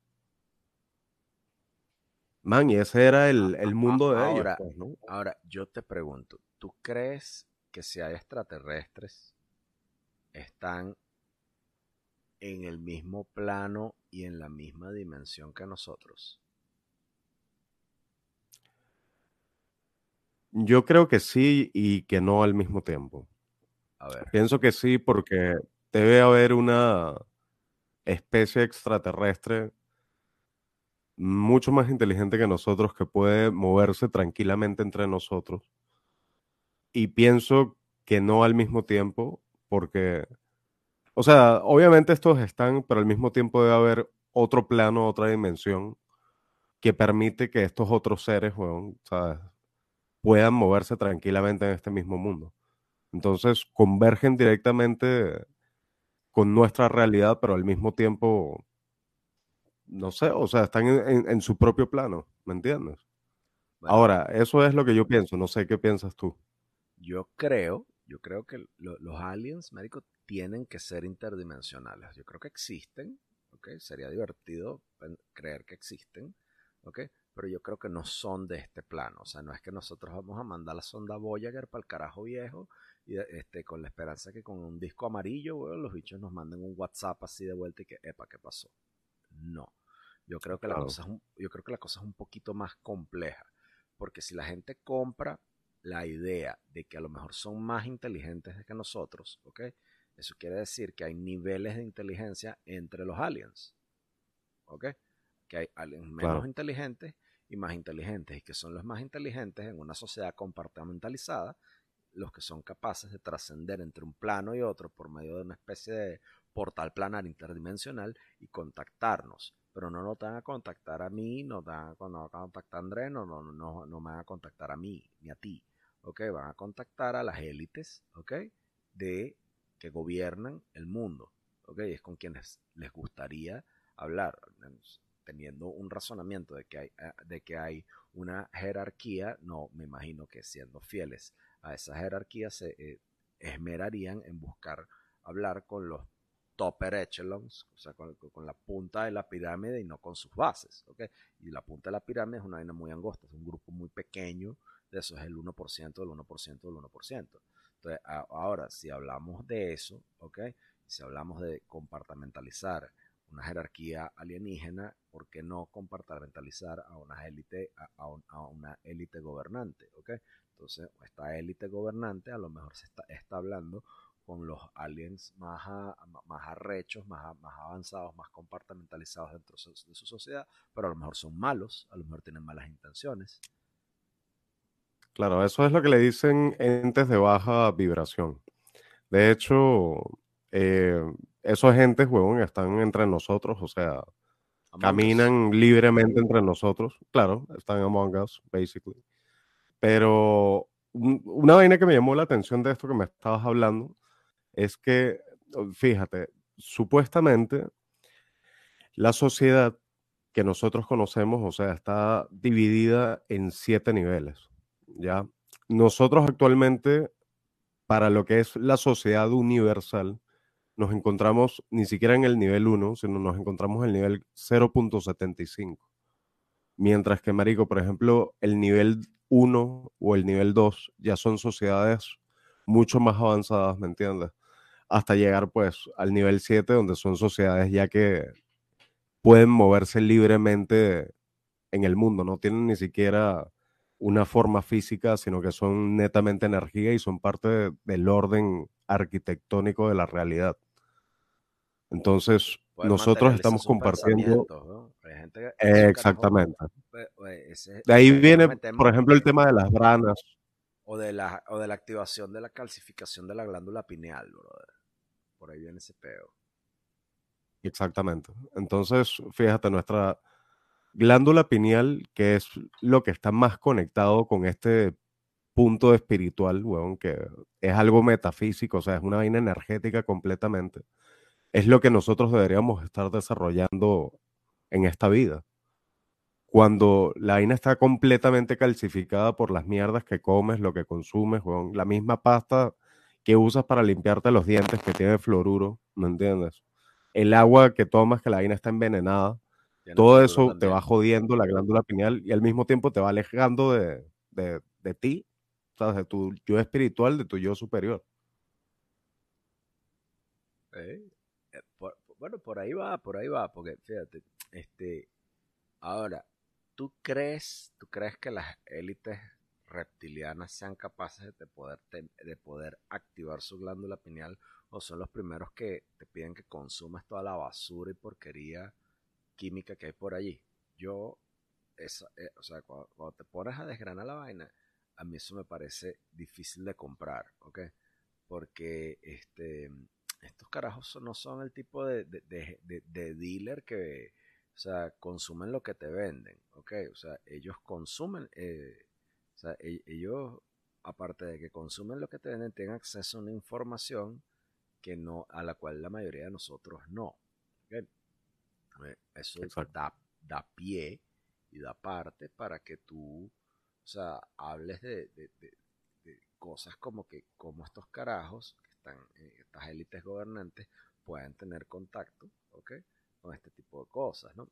Man, y ese era el, mundo de ellos. Pues, ahora, yo te pregunto, ¿tú crees que si hay extraterrestres están en el mismo plano y en la misma dimensión que nosotros? Yo creo que sí y que no al mismo tiempo. A ver. Pienso que sí porque debe haber una especie extraterrestre mucho más inteligente que nosotros que puede moverse tranquilamente entre nosotros. Y pienso que no al mismo tiempo porque, o sea, obviamente estos están, pero al mismo tiempo debe haber otro plano, otra dimensión que permite que estos otros seres, puedan moverse tranquilamente en este mismo mundo. Entonces convergen directamente con nuestra realidad, pero al mismo tiempo, no sé, o sea, están en, su propio plano, ¿me entiendes? Ahora, eso es lo que yo pienso, no sé qué piensas tú. Yo creo yo creo que los aliens, médicos, tienen que ser interdimensionales. Yo creo que existen, ¿ok? Sería divertido creer que existen, ¿ok? Pero yo creo que no son de este plano. O sea, no es que nosotros vamos a mandar la sonda Voyager para el carajo viejo y este, con la esperanza que con un disco amarillo, los bichos nos manden un WhatsApp así de vuelta y que, epa, ¿qué pasó? No. Yo creo que la cosa es un, yo creo que la cosa es un poquito más compleja. Porque si la gente compra la idea de que a lo mejor son más inteligentes que nosotros, ¿ok? Eso quiere decir que hay niveles de inteligencia entre los aliens, ¿ok? Que hay aliens menos inteligentes y más inteligentes, y que son los más inteligentes en una sociedad compartimentalizada, los que son capaces de trascender entre un plano y otro por medio de una especie de portal planar interdimensional y contactarnos. Pero no nos van a contactar a mí, no, van a contactar a Andrés, no, no, no, no me van a contactar a mí, ni a ti ¿ok? Van a contactar a las élites, ¿ok? De que gobiernan el mundo, ¿ok? Es con quienes les gustaría hablar. teniendo un razonamiento de que hay, eh, de que hay una jerarquía, no me imagino que siendo fieles a esa jerarquía se eh, esmerarían en buscar hablar con los topper echelons, o sea, con, la punta de la pirámide y no con sus bases, ¿ok? Y la punta de la pirámide es una vaina muy angosta, es un grupo muy pequeño, de eso es el 1% del 1% del 1%. Entonces, ahora, si hablamos de eso, ¿ok? Si hablamos de compartamentalizar una jerarquía alienígena, ¿por qué no compartimentalizar a una élite, a, una élite gobernante? ¿ok? Entonces, esta élite gobernante a lo mejor se está, hablando con los aliens más, arrechos, más, más avanzados, más compartimentalizados dentro de su sociedad, pero a lo mejor son malos, a lo mejor tienen malas intenciones. Claro, eso es lo que le dicen entes de baja vibración. De hecho, eh, esos agentes, huevón, están entre nosotros, o sea, caminan libremente entre nosotros. Claro, están among us, basically. Pero una vaina que me llamó la atención de esto que me estabas hablando es que, fíjate, supuestamente la sociedad que nosotros conocemos, o sea, está dividida en siete niveles, ¿ya? Nosotros actualmente, para lo que es la sociedad universal, nos encontramos ni siquiera en el nivel 1, sino nos encontramos en el nivel 0.75. Mientras que, Marico, por ejemplo, el nivel 1 o el nivel 2 ya son sociedades mucho más avanzadas, ¿me entiendes? Hasta llegar pues al nivel 7, donde son sociedades ya que pueden moverse libremente en el mundo, no tienen ni siquiera una forma física, sino que son netamente energía y son parte del orden arquitectónico de la realidad. Entonces, nosotros estamos compartiendo. exactamente. de ahí viene, por ejemplo, el tema de las branas. O de, la, o de la activación de la calcificación de la glándula pineal, brother. Por ahí viene ese peo. Exactamente. Entonces, fíjate, nuestra glándula pineal, que es lo que está más conectado con este punto espiritual, weón, que es algo metafísico, o sea, es una vaina energética completamente es lo que nosotros deberíamos estar desarrollando en esta vida. Cuando la vaina está completamente calcificada por las mierdas que comes, lo que consumes, la misma pasta que usas para limpiarte los dientes que tiene fluoruro, ¿me entiendes? El agua que tomas, que la vaina está envenenada, todo eso te va jodiendo la glándula pineal y al mismo tiempo te va alejando de, de ti, ¿sabes? de tu yo espiritual, de tu yo superior. bueno, por ahí va, por ahí va, porque fíjate, este, ahora, ¿tú crees, tú crees que las élites reptilianas sean capaces de poder, de poder activar su glándula pineal o son los primeros que te piden que consumas toda la basura y porquería química que hay por allí? Yo, eh, o sea, cuando, te pones a desgranar la vaina, a mí eso me parece difícil de comprar, ¿ok? Porque, este, estos carajos no son el tipo de, dealer que, o sea, consumen lo que te venden, ¿ok? O sea, ellos consumen, eh, o sea, e, ellos, aparte de que consumen lo que te venden, tienen acceso a una información que no, a la cual la mayoría de nosotros no. Eso da, da, pie y da parte para que tú, o sea, hables de, cosas como que, como estos carajos eh, estas élites gobernantes puedan tener contacto ¿okay? con este tipo de cosas. ¿no?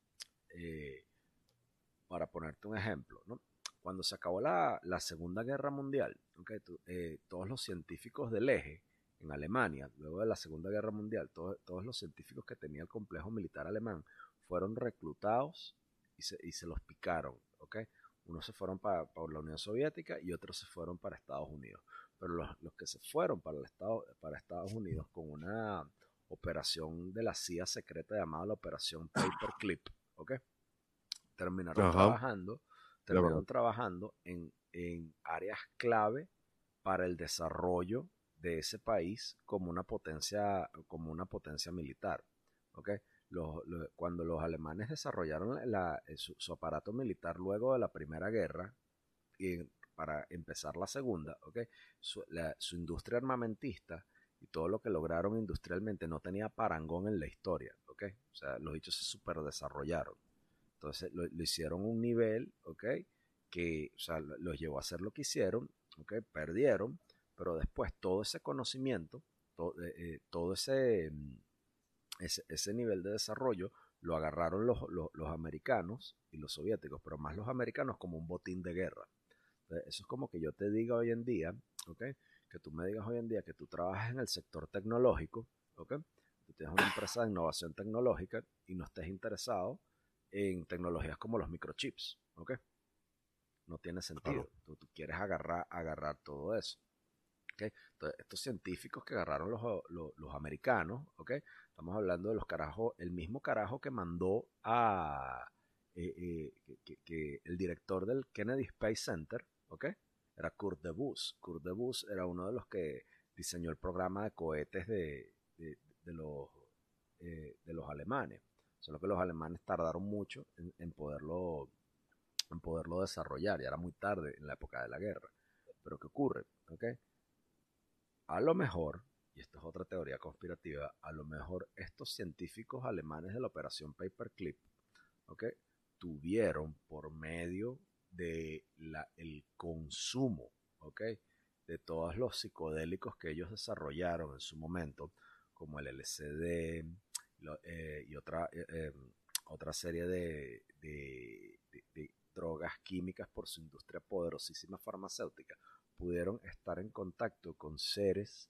Eh, para ponerte un ejemplo, ¿no? cuando se acabó la, la Segunda Guerra Mundial, ¿okay? eh, todos los científicos del eje en Alemania, luego de la Segunda Guerra Mundial, todos los científicos que tenía el complejo militar alemán fueron reclutados y se, y se los picaron. ¿okay? Unos se fueron para, para la Unión Soviética y otros se fueron para Estados Unidos pero los, los que se fueron para, el Estado, para Estados Unidos con una operación de la CIA secreta llamada la Operación Paperclip, ¿ok? Terminaron trabajando, terminaron trabajando en, en áreas clave para el desarrollo de ese país como una potencia, como una potencia militar. ¿ok? Los, cuando los alemanes desarrollaron la, su, aparato militar luego de la Primera Guerra, y para empezar la segunda, ¿okay? Su, industria armamentista y todo lo que lograron industrialmente no tenía parangón en la historia, ¿ok? O sea, los hechos se super desarrollaron. Entonces lo, hicieron un nivel, ¿ok? Que, o sea, los llevó a hacer lo que hicieron, ¿ok? Perdieron, pero después todo ese conocimiento, eh, eh, todo, ese, mm, ese, ese, nivel de desarrollo lo agarraron los, los, americanos y los soviéticos, pero más los americanos como un botín de guerra. eso es como que yo te diga hoy en día, ¿ok? Que tú me digas hoy en día que tú trabajas en el sector tecnológico, ¿ok? Tú tienes una empresa de innovación tecnológica y no estés interesado en tecnologías como los microchips, ¿ok? No tiene sentido. Tú, quieres agarrar, agarrar todo eso. ¿Okay? Entonces, estos científicos que agarraron los, los, americanos, ¿ok? Estamos hablando de los carajos, el mismo carajo que mandó a eh, eh, que, el director del Kennedy Space Center, ¿ok? Era Kurt de Bus. Kurt de Bus era uno de los que diseñó el programa de cohetes de, de, los, eh, de los alemanes. Solo que los alemanes tardaron mucho en, poderlo, en poderlo desarrollar. Ya era muy tarde en la época de la guerra. Pero ¿qué ocurre? ¿Okay? A lo mejor, y esto es otra teoría conspirativa, a lo mejor estos científicos alemanes de la operación Paperclip ¿okay? tuvieron por medio de consumo ¿okay? de todos los psicodélicos que ellos desarrollaron en su momento, como el LSD eh, y otra, eh, em, otra serie de, drogas químicas por su industria poderosísima farmacéutica, pudieron estar en contacto con seres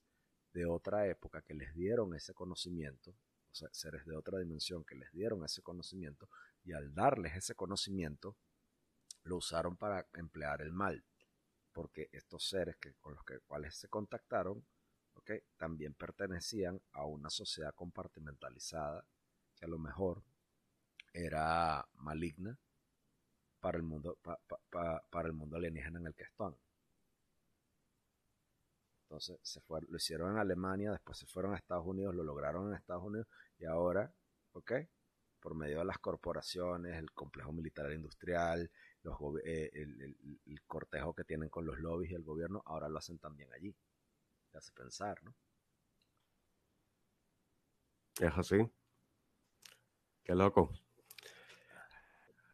de otra época que les dieron ese conocimiento, o sea, seres de otra dimensión que les dieron ese conocimiento, y al darles ese conocimiento, lo usaron para emplear el mal, porque estos seres que, con los que, cuales se contactaron también pertenecían a una sociedad compartimentalizada que a lo mejor era maligna para el mundo, para el mundo alienígena en el que están. Entonces se fue, lo hicieron en Alemania, después se fueron a Estados Unidos, lo lograron en Estados Unidos y ahora, ¿ok? Por medio de las corporaciones, el complejo militar industrial, los, eh, el cortejo que tienen con los lobbies y el gobierno, ahora lo hacen también allí hace pensar, ¿no? Es así. Qué loco.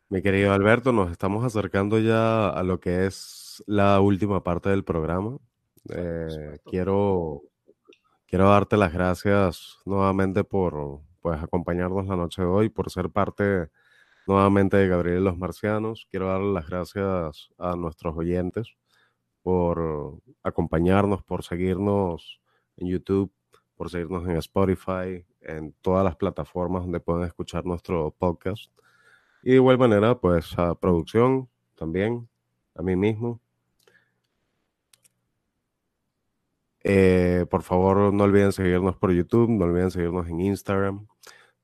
Mi querido Alberto, nos estamos acercando ya a lo que es la última parte del programa. Eh, quiero, quiero darte las gracias nuevamente por pues, acompañarnos la noche de hoy, por ser parte nuevamente de Gabriel y los Marcianos. Quiero dar las gracias a nuestros oyentes por acompañarnos, por seguirnos en YouTube, por seguirnos en Spotify, en todas las plataformas donde pueden escuchar nuestro podcast. Y de igual manera, pues a producción también, a mí mismo. Eh, por favor, no olviden seguirnos por YouTube, no olviden seguirnos en Instagram.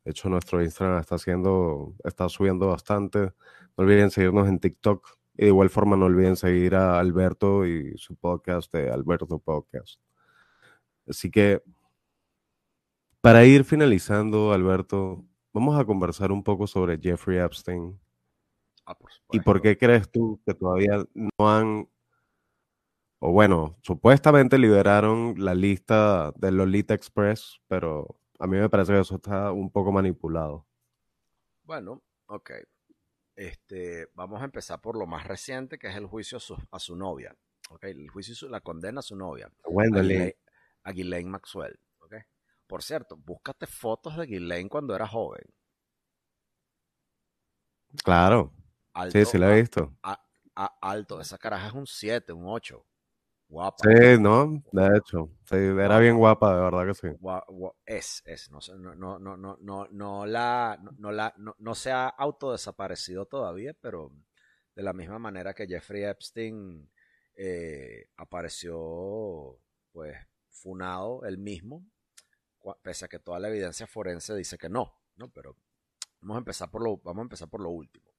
De hecho, nuestro Instagram está haciendo, está subiendo bastante. No olviden seguirnos en TikTok, y de igual forma no olviden seguir a Alberto y su podcast de Alberto Podcast. Así que para ir finalizando, Alberto, vamos a conversar un poco sobre Jeffrey Epstein. Ah, ¿Y por qué crees tú que todavía no han, o bueno, supuestamente liberaron la lista de Lolita Express, pero a mí me parece que eso está un poco manipulado? Bueno, ok. Este, vamos a empezar por lo más reciente, que es el juicio a su, novia. Okay, el juicio, la condena a su novia. A Ghislaine, Maxwell. Okay. Por cierto, búscate fotos de Ghislaine cuando era joven. Claro. sí, sí la he visto. alto, esa caraja es un 7, un 8. Guapa. Sí, no, de hecho. Sí, era bien guapa, de verdad que sí. es, es. No, no, no, no, no, no, la, no, la, no, se ha autodesaparecido todavía, pero de la misma manera que Jeffrey Epstein eh, apareció, pues, funado él mismo, pese a que toda la evidencia forense dice que no, ¿no? Pero vamos a empezar por lo, vamos a empezar por lo último.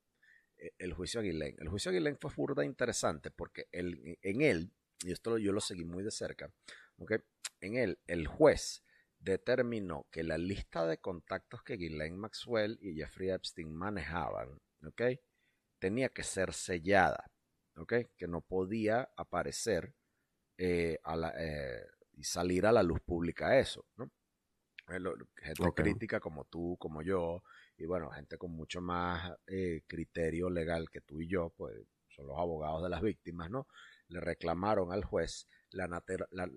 E, el juicio a Guillain. El juicio a Guillain fue burda interesante porque en él y esto yo lo seguí muy de cerca, ¿okay? en él el juez determinó que la lista de contactos que Ghislaine Maxwell y Jeffrey Epstein manejaban, ¿okay? tenía que ser sellada, ¿okay? que no podía aparecer eh, a la, eh, y salir a la luz pública eso. ¿no? Gente crítica como tú, como yo, Y bueno, gente con mucho más eh, criterio legal que tú y yo, pues son los abogados de las víctimas, ¿no? Le reclamaron al juez la,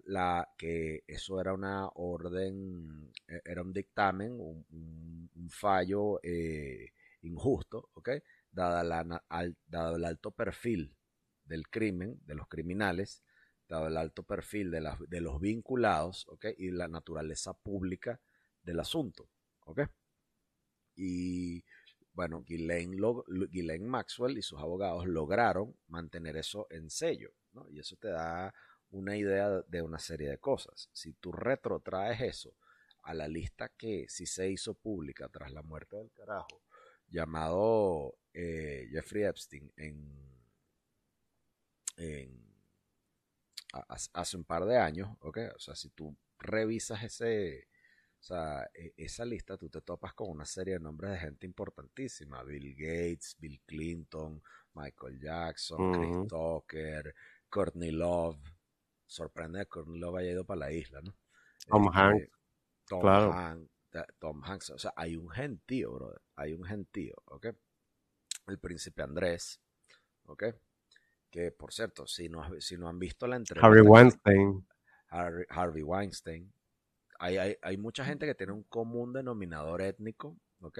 la, que eso era una orden, e, era un dictamen, un, fallo eh, injusto, ¿ok? La, dado el alto perfil del crimen, de los criminales, dado el alto perfil de, de los vinculados, ¿ok? Y la naturaleza pública del asunto, ¿ok? Y bueno, Ghislaine, Maxwell y sus abogados lograron mantener eso en sello, ¿no? Y eso te da una idea de una serie de cosas. Si tú retrotraes eso a la lista que sí se hizo pública tras la muerte del carajo, llamado eh, Jeffrey Epstein en, hace un par de años, ¿ok? O sea, si tú revisas ese, o sea, e, esa lista, tú te topas con una serie de nombres de gente importantísima. Bill Gates, Bill Clinton, Michael Jackson, Chris Tucker, Courtney Love. Sorprende que Courtney Love haya ido para la isla, ¿no? Tom este, Hanks. Tom Hanks. Tom Hanks. O sea, hay un gentío, brother. Hay un gentío, ¿ok? El príncipe Andrés, ¿ok? Que, por cierto, si no, si no han visto la entrevista... Harvey Weinstein. Harvey Weinstein. Hay, hay, hay, mucha gente que tiene un común denominador étnico, ¿ok?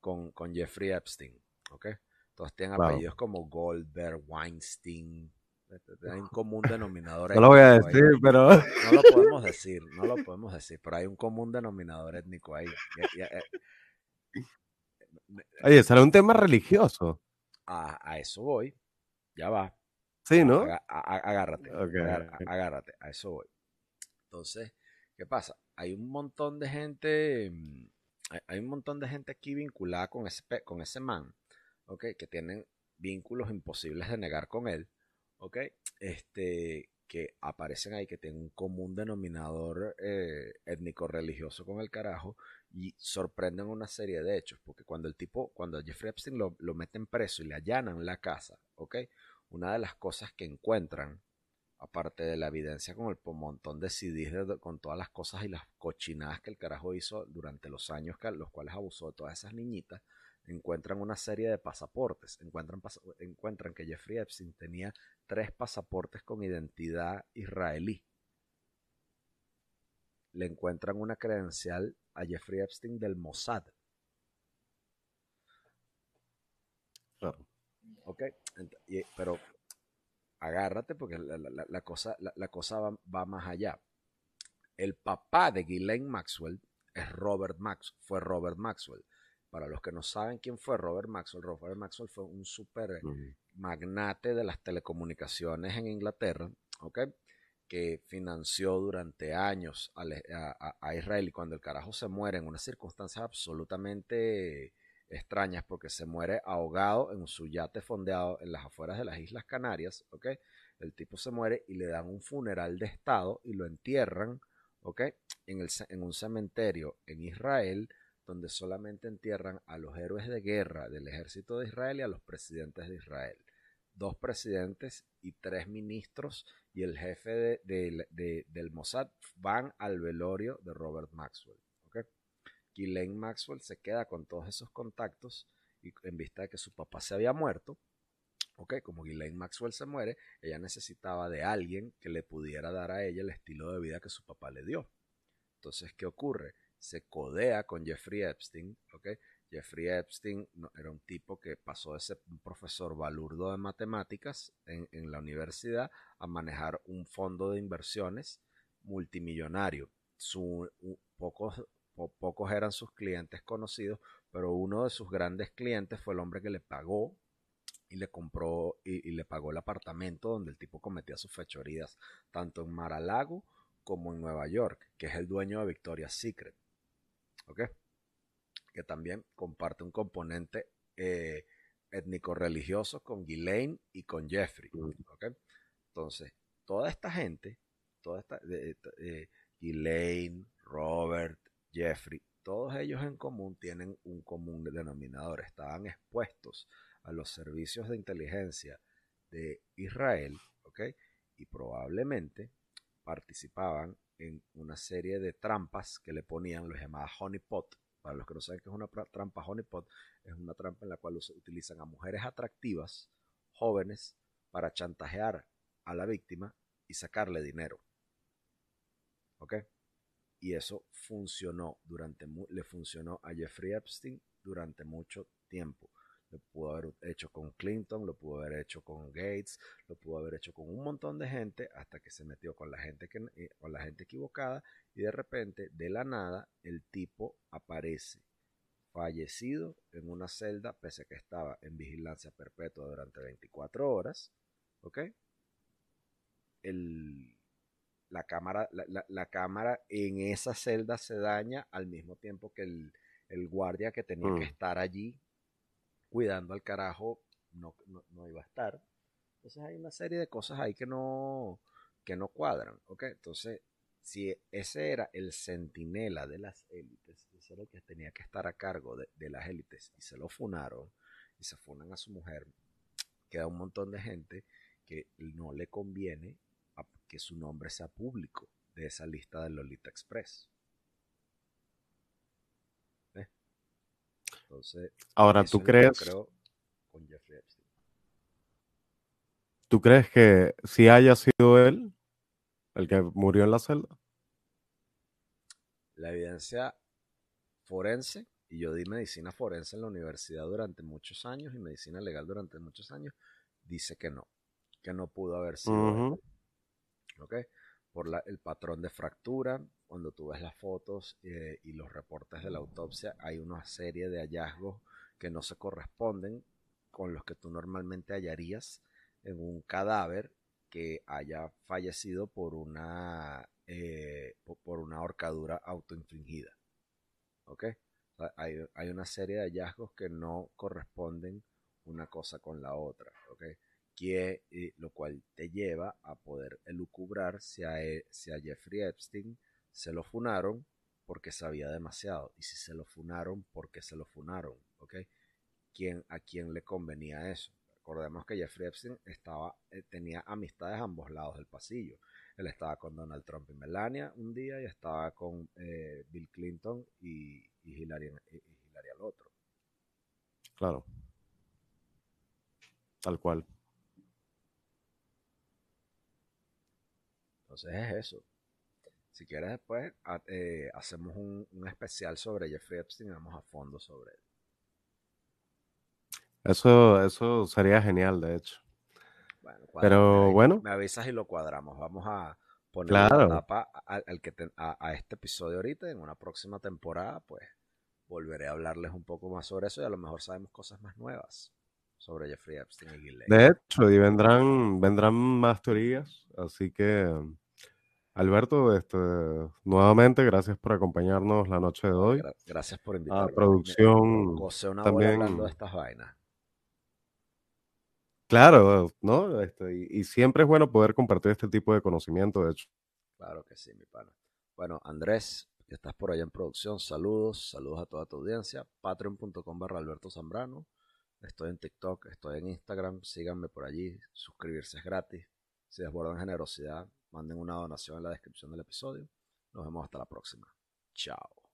Con, con Jeffrey Epstein, ¿ok? Todos tienen apellidos como Goldberg, Weinstein, hay un común denominador étnico. No lo voy a decir, pero. No lo podemos decir, no lo podemos decir, pero hay un común denominador étnico ahí. Eh, Oye, será un tema religioso. A, a, eso voy. Ya va. Sí, ¿no? agárrate. agárrate. A eso voy. Entonces, ¿qué pasa? Hay un montón de gente. Mm, hay un montón de gente aquí vinculada con ese, con ese man. ¿Ok? Que tienen vínculos imposibles de negar con él ¿ok? Este, que aparecen ahí, que tienen un común denominador eh, étnico-religioso con el carajo y sorprenden una serie de hechos, porque cuando el tipo, cuando Jeffrey Epstein lo, lo meten preso y le allanan la casa, ¿ok? Una de las cosas que encuentran, aparte de la evidencia con el montón de CDs, con todas las cosas y las cochinadas que el carajo hizo durante los años que, los cuales abusó de todas esas niñitas, encuentran una serie de pasaportes. Encuentran, encuentran que Jeffrey Epstein tenía tres pasaportes con identidad israelí. Le encuentran una credencial a Jeffrey Epstein del Mossad. Ok, pero agárrate porque la, cosa, la, cosa va, va, más allá. El papá de Ghislaine Maxwell es Robert Max, fue Robert Maxwell. Para los que no saben quién fue Robert Maxwell, Robert Maxwell fue un super magnate de las telecomunicaciones en Inglaterra, ¿ok? que financió durante años a, Israel y cuando el carajo se muere en unas circunstancias absolutamente extrañas porque se muere ahogado en su yate fondeado en las afueras de las Islas Canarias, ¿ok? El tipo se muere y le dan un funeral de estado y lo entierran, ¿ok? En, el, en un cementerio en Israel donde solamente entierran a los héroes de guerra del ejército de Israel y a los presidentes de Israel. Dos presidentes y tres ministros y el jefe de, del Mossad van al velorio de Robert Maxwell. ¿Okay? Maxwell se queda con todos esos contactos y en vista de que su papá se había muerto, ¿ok? como Ghislaine Maxwell se muere, ella necesitaba de alguien que le pudiera dar a ella el estilo de vida que su papá le dio. Entonces, ¿qué ocurre? se codea con Jeffrey Epstein. Jeffrey Epstein era un tipo que pasó de ser un profesor balurdo de matemáticas en, la universidad a manejar un fondo de inversiones multimillonario. pocos, pocos eran sus clientes conocidos, pero uno de sus grandes clientes fue el hombre que le pagó y le compró y, y le pagó el apartamento donde el tipo cometía sus fechorías, tanto en Mar-a-Lago como en Nueva York, que es el dueño de Victoria's Secret. ¿ok? Que también comparte un componente eh, étnico-religioso con Ghislaine y con Jeffrey, ¿ok? Entonces, toda esta gente, toda esta, eh, Ghislaine, Robert, Jeffrey, todos ellos en común tienen un común denominador, estaban expuestos a los servicios de inteligencia de Israel, ¿ok? Y probablemente participaban en una serie de trampas que le ponían, los llamados honeypot, para los que no saben qué es una trampa honeypot, es una trampa en la cual utilizan a mujeres atractivas, jóvenes, para chantajear a la víctima y sacarle dinero. ¿Ok? Y eso funcionó durante, le funcionó a Jeffrey Epstein durante mucho tiempo. Lo pudo haber hecho con Clinton, lo pudo haber hecho con Gates, lo pudo haber hecho con un montón de gente hasta que se metió con la gente, que, eh, con la gente equivocada y de repente, de la nada, el tipo aparece fallecido en una celda, pese a que estaba en vigilancia perpetua durante 24 horas. ¿Ok? El, la, cámara, la, cámara en esa celda se daña al mismo tiempo que el, el guardia que tenía que mm. estar allí cuidando al carajo no, no, iba a estar. Entonces hay una serie de cosas ahí que no, que no cuadran. ¿ok? Entonces, si ese era el centinela de las élites, ese era el que tenía que estar a cargo de, de las élites y se lo funaron y se funan a su mujer, queda un montón de gente que no le conviene que su nombre sea público de esa lista de Lolita Express. Entonces, ahora tú crees, ¿Tú crees que si haya sido él el que murió en la celda? La evidencia forense, y yo di medicina forense en la universidad durante muchos años y medicina legal durante muchos años, dice que no, que no pudo haber sido él. Por la, el patrón de fractura, cuando tú ves las fotos eh, y los reportes de la autopsia, hay una serie de hallazgos que no se corresponden con los que tú normalmente hallarías en un cadáver que haya fallecido por una, eh, por una horcadura autoinfligida. Hay, hay, una serie de hallazgos que no corresponden una cosa con la otra. Eh, lo cual te lleva a poder elucubrar si a, si a Jeffrey Epstein se lo funaron porque sabía demasiado. Y si se lo funaron, porque se lo funaron. ¿Ok? ¿Quién, ¿A quién le convenía eso? Recordemos que Jeffrey Epstein estaba, eh, tenía amistades a ambos lados del pasillo. Él estaba con Donald Trump y Melania un día y estaba con eh, Bill Clinton y, y, Hillary, y Hillary al otro. Claro. Tal cual. Entonces es eso. Si quieres después eh, hacemos un, especial sobre Jeffrey Epstein y vamos a fondo sobre él. Eso, eso sería genial, de hecho. Pero bueno. Me avisas y lo cuadramos. Vamos a poner la tapa al, que a, este episodio ahorita. En una próxima temporada, pues volveré a hablarles un poco más sobre eso y a lo mejor sabemos cosas más nuevas sobre Jeffrey Epstein y Ghislaine. De hecho, y vendrán, vendrán más teorías, así que Alberto, este, nuevamente gracias por acompañarnos la noche de hoy. Gracias por invitarme. A producción también. hablando de estas vainas. Claro, ¿no? Este, y, siempre es bueno poder compartir este tipo de conocimiento, de hecho. Claro que sí, mi pana. Bueno, Andrés, que estás por allá en producción, saludos, saludos a toda tu audiencia. Patreon.com barra Alberto Zambrano. Estoy en TikTok, estoy en Instagram, síganme por allí, suscribirse es gratis. Si desbordan generosidad, Manden una donación en la descripción del episodio. Nos vemos hasta la próxima. Chao.